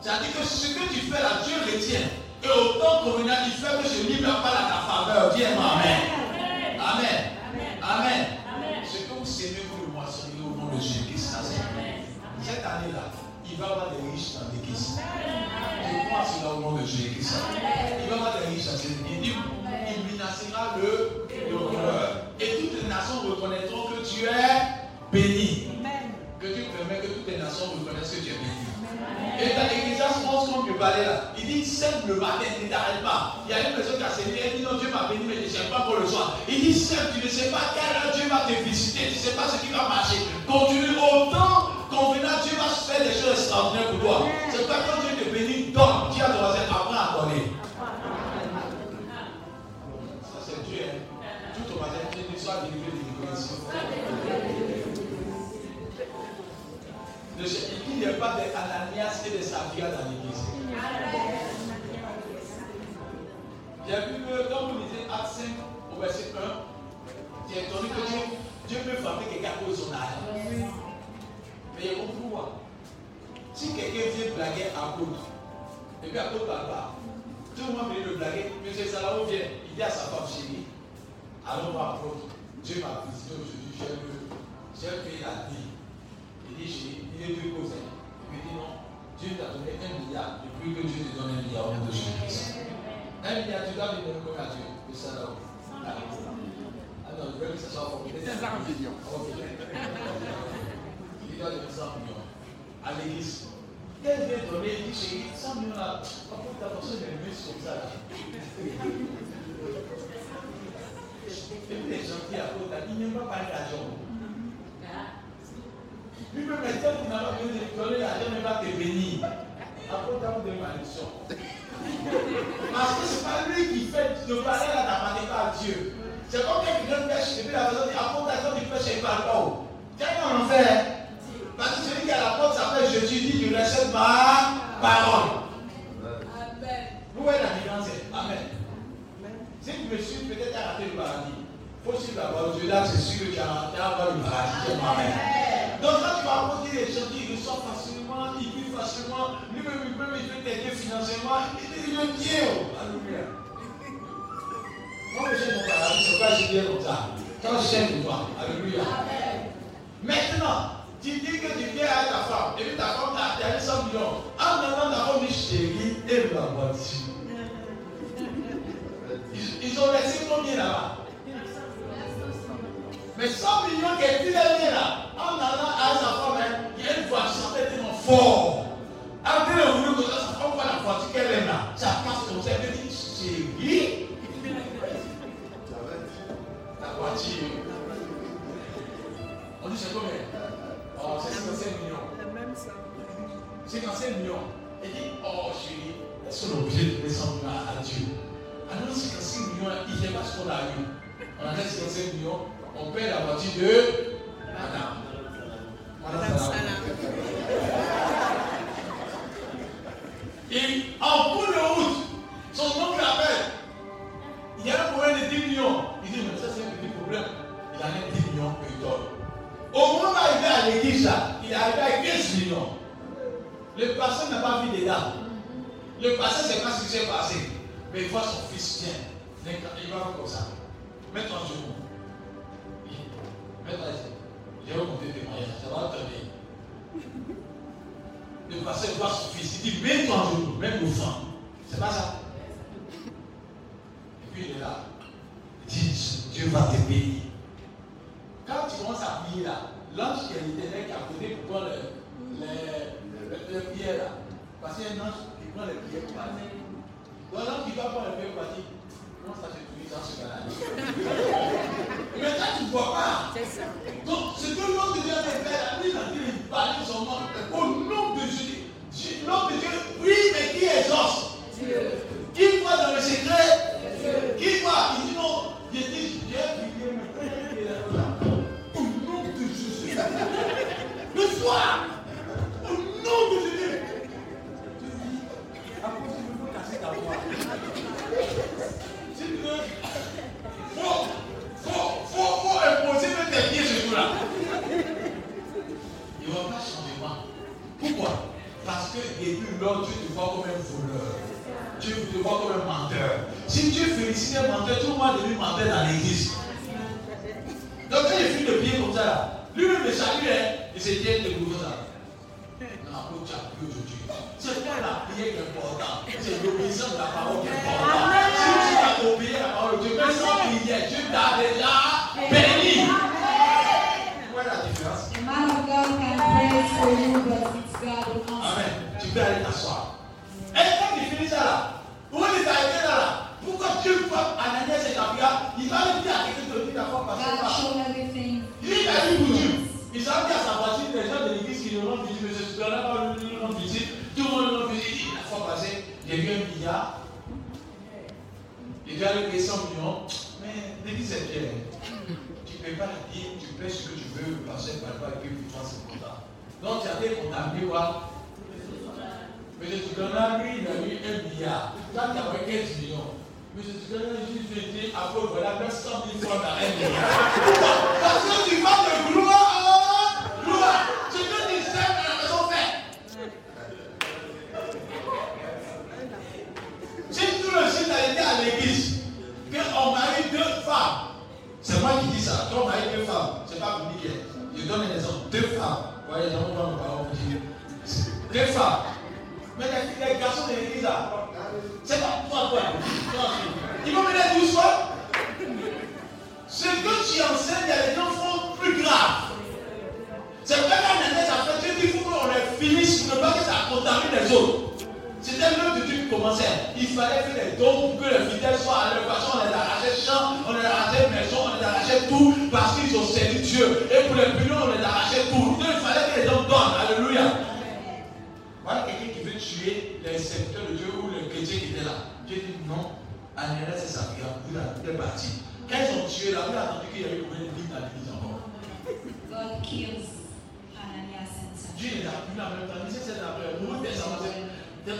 C'est-à-dire que ce que tu fais là, Dieu retient. Et autant convenant, il fait que ce livre parle à ta faveur. Dis-moi Amen. Amen. Amen. Ce que vous semez, vous le moissonnez au nom de Jésus-Christ. Cette année-là, il va y avoir des riches dans l'église. Je crois à cela au nom de Jésus-Christ. Il va église. Il dit, il menacera le l'honneur. Et toutes les nations reconnaîtront que tu es béni. Que tu permets que toutes les nations reconnaissent que tu es béni. Et dans l'Ecclésiaste 11, comme je parlais là, il dit sème le matin, ne t'arrête pas. Il y a une personne qui a saigné, elle dit non, Dieu m'a béni, mais je ne sais pas pour le soir. Il dit sème, tu ne sais pas quelle heure Dieu va te visiter, tu ne sais pas ce qui va marcher. Continue autant, convenant, Dieu va faire des choses extraordinaires pour toi. C'est pas quand Dieu te bénit, donne. Dis à ton voisin, apprends à donner. Ça c'est Dieu, hein. Tout au matin, tu dis, sois délivré de sais- Il n'y a pas d'Ananias et de Saphira dans l'église. J'ai vu que quand vous lisez Acte 5 au verset 1, j'ai étonné que Dieu, Dieu peut frapper quelqu'un de son âge. Mais pourquoi. Si quelqu'un vient blaguer à cause, et puis à parle pas, tout le monde vient le blaguer, M. Salao vient, il dit à sa femme chérie, allons voir apôtre, Dieu m'a visité aujourd'hui, j'ai le- j'ai payé la vie. Il dit, chérie, il est deux causes. hein. Il me dit non, Dieu t'a donné un milliard, depuis que Dieu te donne un milliard au nom de Jésus-Christ. Un milliard, tu dois venir comme à Dieu, le Salao. Ah non, je veux que ce soit C'est 100 millions. Doit donner 100 millions à l'église. Qu'elle vient donner, dit chérie, 100 millions là, par contre, ta personne est mise comme ça là. Et puis les gens qui côté, ils n'aiment pas parler d'argent. Lui-même, les gens qui n'ont pas besoin de donner l'argent ne va te bénir. Après, tu as de malédiction. Parce que ce n'est pas lui qui fait de parler là, n'appartient pas à Dieu. C'est comme quelqu'un pêche et puis la personne dit apporte l'argent du pêche et il parle pas. Tiens, en enfer. Parce que celui qui a la porte s'appelle Jésus, dit je recève ma parole. Vous voyez la différence c'est Amen. Si tu me suis, peut-être tu as raté le paradis. Il faut suivre la parole de Dieu. Là, c'est sûr que tu as tu avoir le paradis. Amen. Donc quand tu vas apporter les gens qui reçoivent facilement, ils vivent facilement, lui-même il peut il peut t'aider financièrement, il dit le Dieu. Alléluia. Moi, je cherche mon paradis, c'est pas je viens comme ça. Quand je pour toi. Alléluia. Maintenant, Il dit que kìkìkì kìkì ẹ̀ tàfà èmi tàfà mi ta ẹni sọ mi yàn àwọn ẹ̀rọ tàfà mi ṣèlú èrò àwọn ti. ìṣòro ẹ̀sìn fún mi rà. mɛ sɔmi yɔ kɛ tilɛ mi rà aw nana aza fɔ mɛ yɛn fɔ asɔ bɛ ti ma fɔ aw bɛ wuli ko aza fɔ fɔ la fɔ ti kɛ lɛ na sa ka sɔrɔ sɛ bɛ ti ṣèlú. Tàbátì. Tàbátì. Ọdún ṣe tó bẹ̀rẹ̀. C'est 55 millions. La même somme. 55 millions. Elle dit, oh chérie, est-ce qu'on est obligé de donner 100 millions à Dieu Alors 55 millions, il n'y a pas ce qu'on a eu. On a 55 millions, on paie la voiture de Madame. Madame Salam. Et en cours de route, son oncle appelle. Il y a un problème de 10 millions. Il dit, mais ça c'est un petit problème. Il a 10 millions et il donne. Au moment d'arriver à l'église, il est à 15 millions. Le pasteur n'a pas vu dedans. Le pasteur ne sait pas ce qui s'est passé. Mais il voit son fils bien. Il va comme ça. Mets-toi en genou. Mets-toi ici. J'ai remonté tes moyens. Ça va donner. Le pasteur voit son fils. Il dit Mets-toi en genou. Même fond. C'est pas ça. Et puis il est là. Il dit Dieu va te bénir. Quand tu commences à prier là, l'ange qui est l'éternel qui a côté pour prendre les, les, là. Parce qu'il y a un ange qui prend les pierres pour partir. Donc l'ange qui va prendre les pierres pour partir. Comment ça se trouve dans ce cas-là? Mais là tu ne vois pas. Donc, ce que l'homme de Dieu a fait, lui, il a dit, il parlait de son nom. Au nom de Jésus, Dieu- l'homme de Dieu, oui, mais qui exauce. Qui voit dans le secret?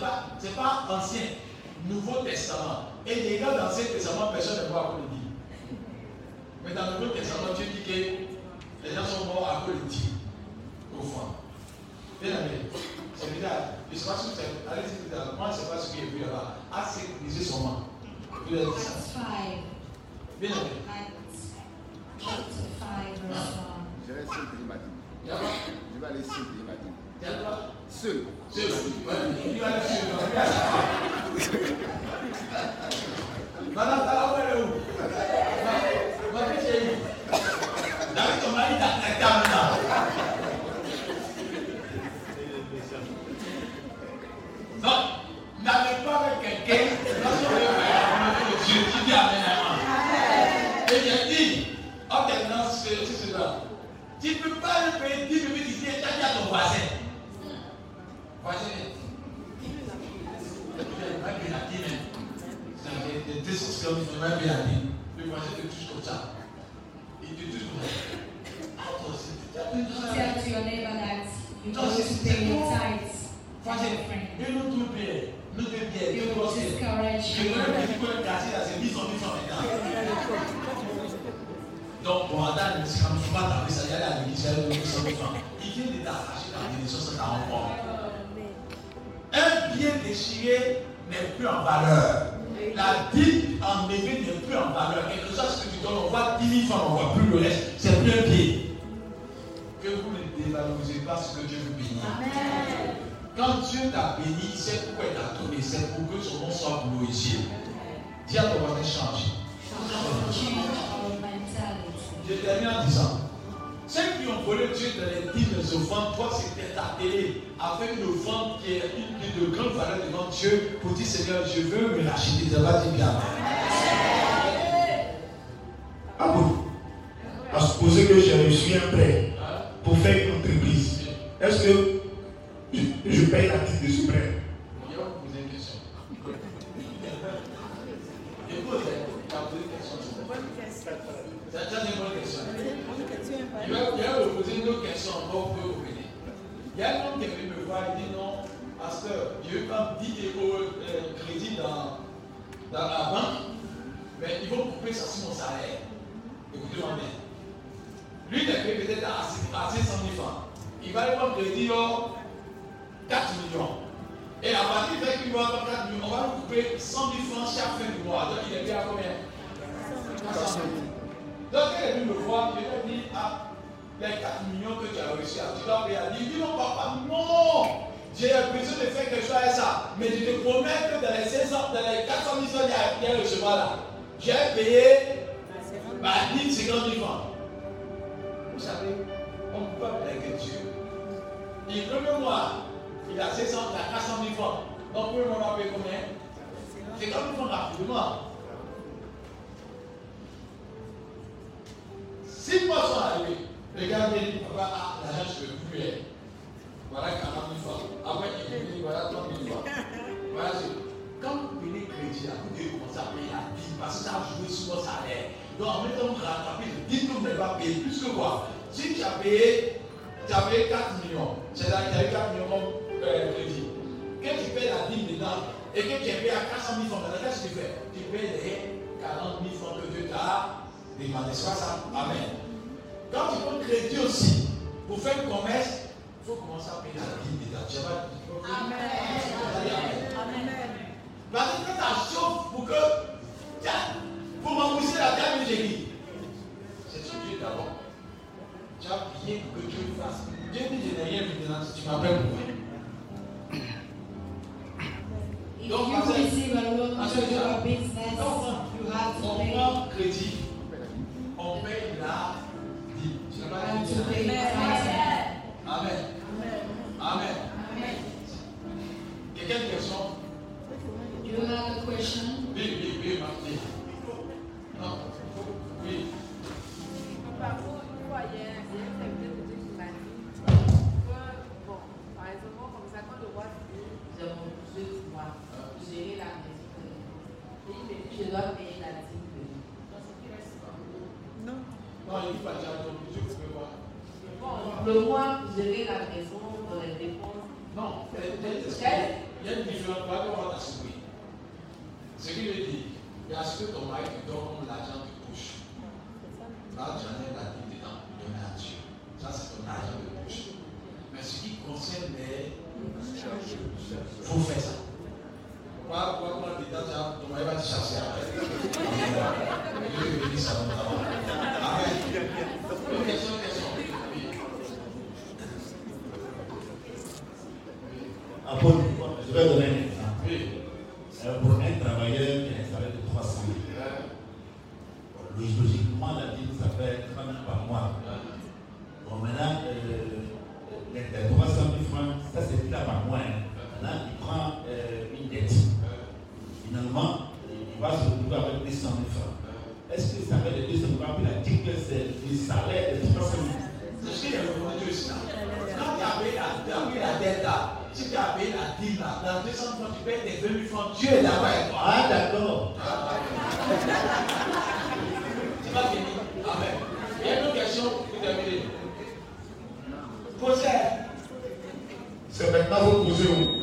Pas, c'est pas ancien. Nouveau Testament. Et les gars dans l'Ancien Testament, personne ne voit de Dieu. Mais dans le Nouveau Testament, Dieu dit que les gens sont morts de Dieu. Au fond. Bien aimé. C'est bizarre. Je ne sais pas si vous savez. Allez-y plus tard. Moi, je ne sais pas ce qu'il y a vu là-bas. À sécuriser son nom. Vous avez dit ça. Acts 5. Bien aimé. Acts chapter 5, verse 1. Je vais m'a vais aller m'a dit. Il y a pas. Seul. C'est ouais, il va aller sur le. Non, pas avec quelqu'un, tu dis Amen. Amen. Et j'ai dit, en terminant ceci, cela. Tu peux pas le payer 10 000 ici et tu as dit à ton voisin. Voisin, c'est des tests comme il ne m'a bien dit. Le voisin te touche comme ça. Il te touche comme ça. Ah, toi aussi, tu as Tell to your neighbor that you No, go c'est- to pay c'est your bon. tithes. Voisin, et nous tout bien. Nous te bien. You Tu will bosses. discourage Je you. connais un petit peu le quartier là, c'est 10 000 francs maintenant. Donc, bon, attends, c'est comme tu vas taper ça, il y a la l'église, il y a le 100 000 francs. Il vient de t'arracher la bénédiction, ça t'a encore. Un bien déchiré n'est plus en valeur. La dîme enlevée n'est plus en valeur. Quelque chose que tu donnes, on voit 10 000 francs, on ne voit plus le reste. C'est plus un pied. Que vous ne dévalorisez pas ce que Dieu veut bénir. Quand Dieu t'a béni, sait pourquoi il t'a donné. C'est pour que son nom soit glorifié. Dis à ton voisin, change. Je termine en disant, ceux qui ont volé Dieu dans les dîmes les offrandes, toi c'était ta télé, avec une offrande qui est une, de grande valeur devant Dieu, pour dire Seigneur, je veux me racheter. Ça va dire bien. Ah bon? À supposer que j'ai reçu un prêt pour faire une entreprise. Est-ce que je, je paye la titre de ce prêt? C'est une bonne question. Il va, il va me poser une autre question encore pour vous venir. Il y a un homme qui est venu me voir, il dit non, pasteur, vais pas 10 euros euh, crédit dans, dans la banque, mais ils vont couper ça sur mon salaire. Écoutez-moi bien. Lui, il est payé peut-être à, à 500 000 francs. Il va prendre crédit oh, 4 millions. Et à partir de qu'il va avoir 4 millions, on va lui couper 100 000 francs chaque fin du mois. Donc il est payé à combien? 400 000. Donc elle est venue me voir, je lui ai dit, ah, les 4 millions que tu as reçus, tu dois payer. Elle dit, non, papa, non J'ai besoin de faire quelque chose avec ça. Mais je te promets que dans les 500, dans les 400 000 francs, il y a- il a le recevoir là. J'ai payé 10, 50 000 francs. Vous savez, on ne peut pas Dieu. Le premier mois, il a 600, il a 400 000 francs. Donc, premier mois, on va payer combien 50 000 francs rapidement. Six mois sont arrivés. Dit, papa, ah, l'argent, je veux plus. Voilà 40 000 francs. Après, il me dit, voilà 30 000 francs. Voilà, quand vous payez crédit, vous devez commencer à payer la dîme parce que ça a joué sur votre salaire. Donc, en temps, vous rattrapez le dîme que vous n'avez pas payé. Plus que quoi Si tu as payé, tu as payé 4 millions, c'est-à-dire que tu as eu 4 millions comme euh, crédit. Quand tu payes la dîme dedans et que tu es payé à 400 000 francs, maintenant, qu'est-ce que tu fais Tu payes les 40 000 francs que Dieu t'a demandé. C'est pas ça Amen. Quand tu prends crédit aussi, pour faire le commerce, il faut commencer à payer la dîme. Tu vas Amen. Parce que quand ça chauffe pour que, tiens, pour rembourser la dame, j'ai dit, c'est sur Dieu d'abord. Tu as prié pour que Dieu le fasse. Dieu dit, je n'ai rien vu dedans, tu m'appelles pour moi. Donc, parce que- receive a business, Donc, you have to pay. Prend crédit, on paye la pas dit tithes. Amen. Amen. Quelqu'un une question you have a question? Oui, oui, oui, Martin. Non, oui. Parfois, une fois, il y a un il y a un serviteur de Dieu qui m'a dit que, bon, par exemple, comme ça, quand le roi dit, mon gérer la maison. Et il me dit, je dois payer la dîme de lui. Donc, c'est qu'il reste pas. Non, il dit pas déjà, donc Dieu pouvait voir. Bon, le mois pour gérer la maison, dans les dépenses. Non, il y a- il y a une différence. Il y a une différence. Pas qu'on va t'assurer. Ce qu'il veut dire, il y a ce que ton mari te donne comme l'argent de poche. Là, tu en as la vie dedans, donner à Dieu. Ça, c'est ton argent de poche. Mais ce qui concerne les. Il faut faire ça. Pas quoi prendre dedans, tu as- ton mari va te chasser après. Dieu te bénisse à ton travail. Amen. Une question, une question. Oui. Apôtre, je vais donner un Dieu est d'accord. Ah, d'accord. C'est pas fini. Amen. Il y a une autre question pour terminer. Posez. C'est maintenant vous posez où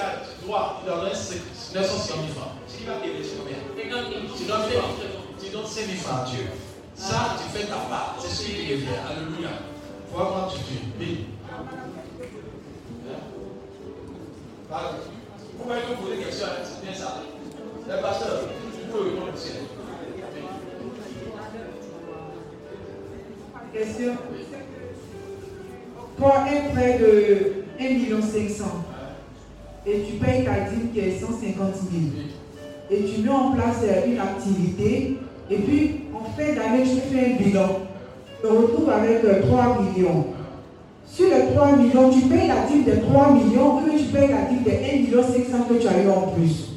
a droit, il leur 000 francs. Tu vas déverser combien? Tu donnes 000. Tu donnes 5 000 francs à Dieu. Ça, tu fais ta part. C'est ce qui revient. Alléluia. Vraiment, tu dis. Oui. Hein? Vous pouvez nous poser des questions, hein, c'est bien ça. Le pasteur, vous pouvez répondre aussi. Hein. Question. Pour un prêt de 1 500 000, et tu payes ta dîme qui est 150 000. Et tu mets en place une activité et puis en fin d'année, tu fais un bilan. Tu te retrouves avec euh, 3 millions. Sur les 3 millions, tu payes la dîme de 3 millions ou tu payes la dîme de 1 million 500 que tu as eu en plus.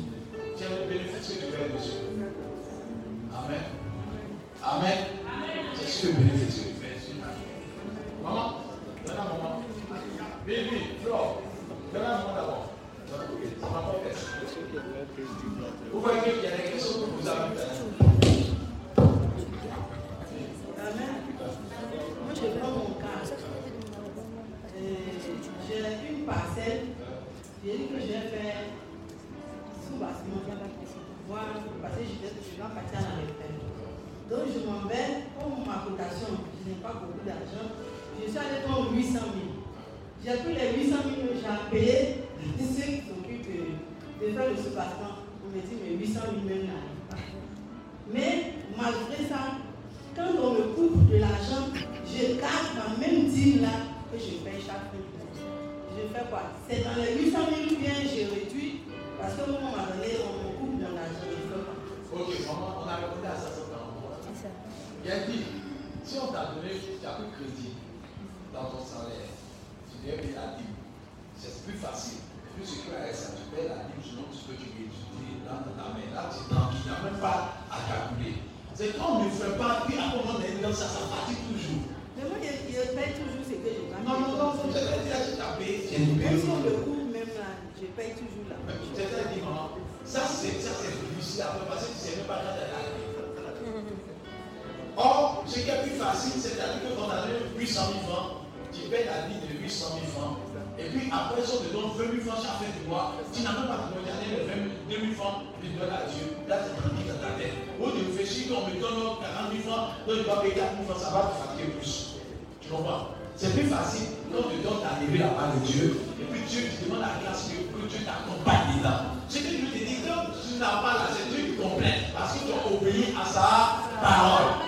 C'est plus facile quand tu donnes ta vie la part de Dieu et puis Dieu te demande la grâce que, Dieu t'accompagne dedans. Ce que je te dit quand tu n'as pas la c'est Dieu qui complète parce que tu as obéi à sa parole.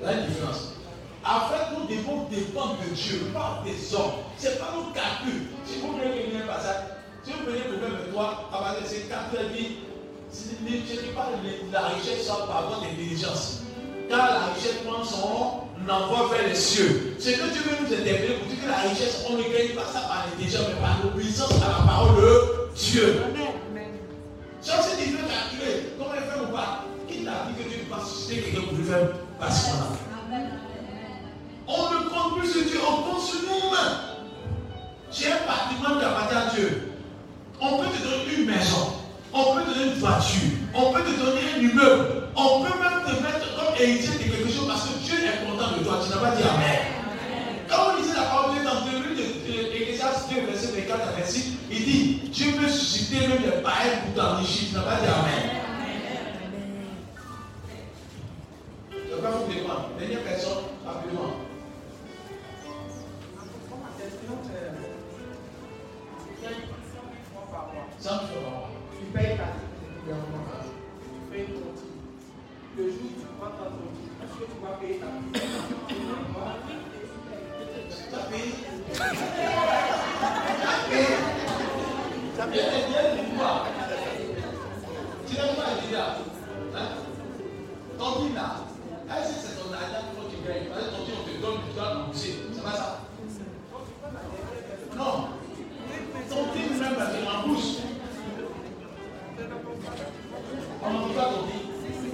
La différence. Après, nous devons dépendre de Dieu, pas des hommes. Ce n'est pas nos calculs. Si vous voulez que je passage, si vous prenez le problème toi, à partir de ces quatre vies, je ne dis pas la richesse soit par votre diligence. Car la richesse prend son envoi vers les cieux. Ce que Dieu veut nous interpeller pour dire que la richesse, on ne gagne pas ça par l'intelligence, mais par l'obéissance à la parole de Dieu. On s'est dit calculer, comment il fait ou pas? Qui t'a dit que Dieu va susciter quelqu'un pour lui faire passer là On ne compte plus sur Dieu, on compte sur nous-mêmes. J'ai un patrimoine qui appartient à Dieu. On peut te donner une maison, on peut te donner une voiture, on peut te donner un immeuble, on peut même te mettre comme héritier de quelque chose parce que Dieu est content de toi. Tu n'as pas dit Amen. Quand on lisait la parole de Dieu dans le livre d'Ecclésiaste 2, verset 24 à 26, il dit Dieu peut susciter même les païens pour t'enrichir. Tu n'as pas dit Amen. Je vais vous demander. Dernière personne, rapidement. Sans Tu payes ta Le jour où tu prends ton titre, est-ce que tu vas payer ta Ça paye. Ça paye. Ça paye. Tu n'as pas? Ton tu gagnes Parce que ton on te donne, tu dois. C'est pas ça. Non. Ton même. On peut pas ton.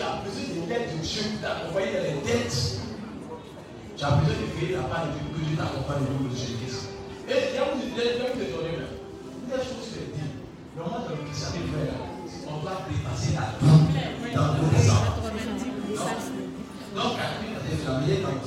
tu as besoin de l'aide de Dieu pour t'accompagner dans les dettes, tu as besoin de créer la part de Dieu pour que Dieu t'accompagne au niveau de Jésus-Christ. Et il y a qui te donnent même. Des choses que je dis. Moi, dans le christianisme, on doit dépasser la vie dans nos ans. Donc, à lui, dans les familles, dans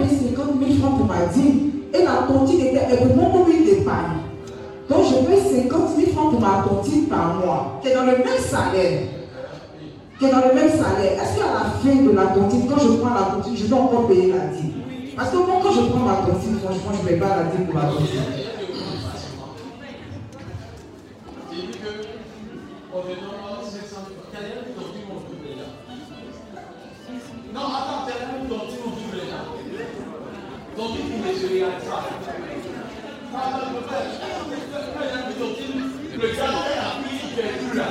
payé 50 000 francs pour ma dîme et la tontine était pour mon mobile d'épargne. Donc je paye 50 000 francs pour ma tontine par mois, qui est dans le même salaire. Qui est dans le même salaire. Est-ce qu'à la fin de la tontine, quand je prends la tontine, je dois encore payer la dîme? Parce que moi, quand je prends ma tontine, franchement, je ne paye pas la dîme pour ma tontine. J'ai dit ton petit, le a pris, là. Pas là. N'est pas vu là.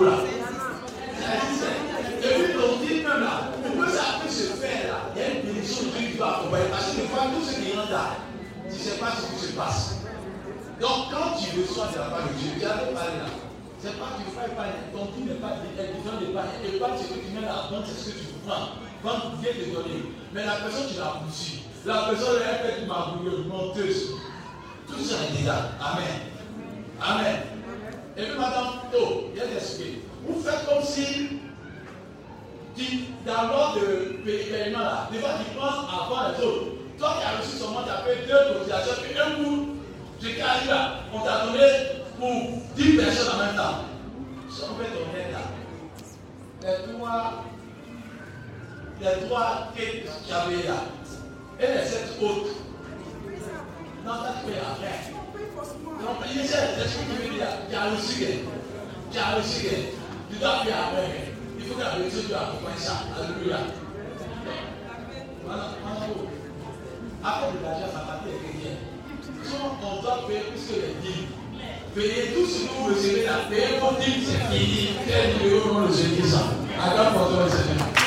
Pas. Et puis ton petit même là, que ça puisse se faire là, il y a une bénédiction de Dieu qui va accompagner. Parce que des fois, tout ce qui est là, tu ne sais pas ce qui se passe. Donc quand tu reçois de la part de Dieu, tu as parlé là. C'est pas que tu fais pas, ton tout n'est pas différent de pas. Et pas ce que tu mets là, donc c'est ce que tu prends. Quand vient te donner. Mais la personne, tu l'as poussée. La personne, elle fait marbrure, menteuse. Tout ça est déjà. Amen. Amen. Et puis maintenant, oh, des expliqué. Vous faites comme si tu, dans l'ordre de paiement là, des fois tu penses avant les autres. Toi qui as reçu seulement, tu as fait deux cotisations, puis un coup, tu arrives là, on t'a donné pour 10 personnes en même temps. Si on fait ton aide là, les trois, les trois que tu avais là, et les sept autres, non, ça tu payes après. Non, mais il sait, c'est ce que tu veux dire, tu as reçu, tu as reçu, tu dois payer après. Il faut que la bénédiction soit accompagne ça. Alléluia. Voilà, voilà. Après de l'argent, Payez tout ce que vous recevez là. Payez vos dîmes, c'est fini. Quel numéro le dit ça pour toi, Seigneur.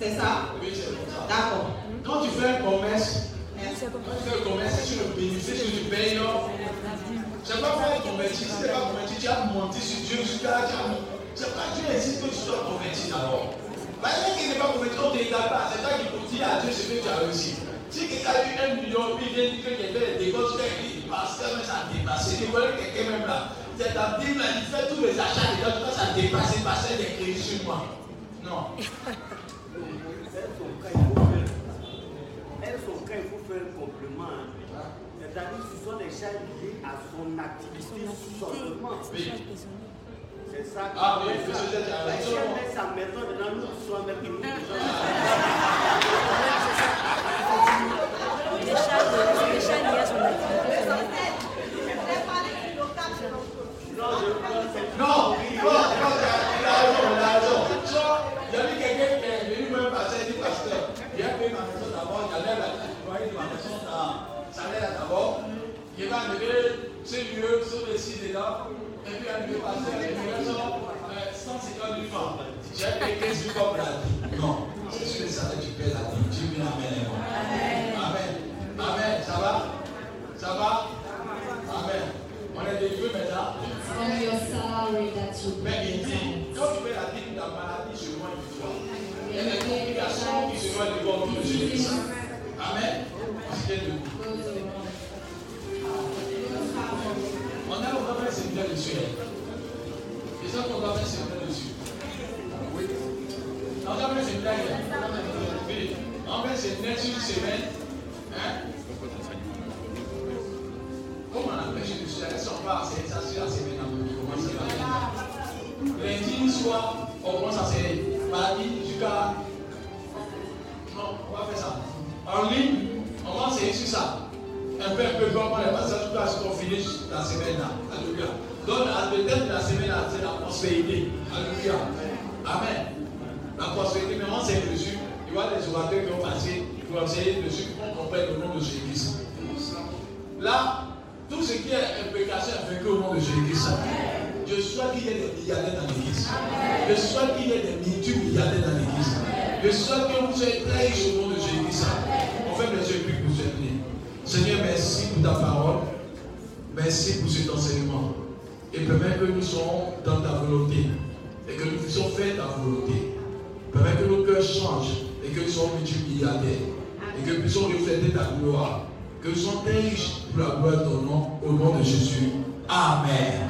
C'est ça? Oui, c'est comme ça. D'accord. Quand tu fais un commerce, quand tu fais un commerce, c'est sur le bénéfice que tu payes. non? C'est pas faire convertir. Si tu n'es pas converti, tu as menti sur Dieu jusqu'à. C'est pas Dieu insiste que tu sois converti d'abord. Parce que qui n'est pas converti, on ne t'aide pas. C'est toi qui peux dire à Dieu ce que tu as réussi. Si quelqu'un a eu un million, puis il vient dire que quelqu'un fait des gosses, qu'il dit, pasteur, mais ça a dépassé. Tu connais quelqu'un même là. C'est ta Bible là, il fait tous les achats dedans, tout ça a dépassé, passer des crédits sur moi. Non. Elles sont quand il faut faire un complément. hein. C'est-à-dire que ce sont des charges liées à son activité seulement. C'est ça. que- Ah oui, chaîne met sa maison dedans, nous sommes avec nous. Les charges, les charges liées à son activité. Non, non, non, de ma maison dans salaire là d'abord. Il va arriver ce lieu, ce récit dedans, et puis arriver pasteur, il me reste euh, 150 000 francs. J'ai payé 15 000 comme la vie. Non, c'est sur le salaire que tu payes la vie. Tu viens amen. Amen. Amen. Ça va Ça va Amen. On est délivré maintenant. Mais il dit, quand tu fais la dîme, la maladie se loin de toi. Il y a des complications qui se loin de toi de Jésus. Amen. On a on faire un séminaire dessus. hein. Les autres, on va faire un séminaire dessus. Oui. On hein. On séminaire. Oui. On va faire un séminaire sur une semaine. Hein? Comment on appelle nous Est-ce qu'on va enseigner ça sur la semaine On commence à Lundi soir, on commence à enseigner. Mardi jusqu'à. Non, on va faire ça. En ligne, on va enseigner sur ça. un peu, un peu, comment les passages, tout à ce qu'on finit la semaine là. Alléluia. Donc, à de la semaine là, c'est la prospérité. Alléluia. Amen. La prospérité, mais on s'est dessus. Il y a des orateurs qui ont passé pour enseigner dessus pour qu'on comprenne le nom de Jésus. Là, tout ce qui est implication est au nom de Jésus. Je souhaite qu'il y ait des milliardaires dans l'église. Je souhaite qu'il y ait des multi-milliardaires dans l'église. Je souhaite que vous soyez riches au nom de Jésus. On fait des yeux pour vous aider. Seigneur, merci pour ta parole. Merci pour cet enseignement. Et permets que nous soyons dans ta volonté. Et que nous puissions faire ta volonté. Permets que nos cœurs changent. Et que nous soyons multi-milliardaires. Et que nous puissions refléter ta gloire. Que nous soyons riches pour la gloire de ton nom. Au nom de Jésus. Amen.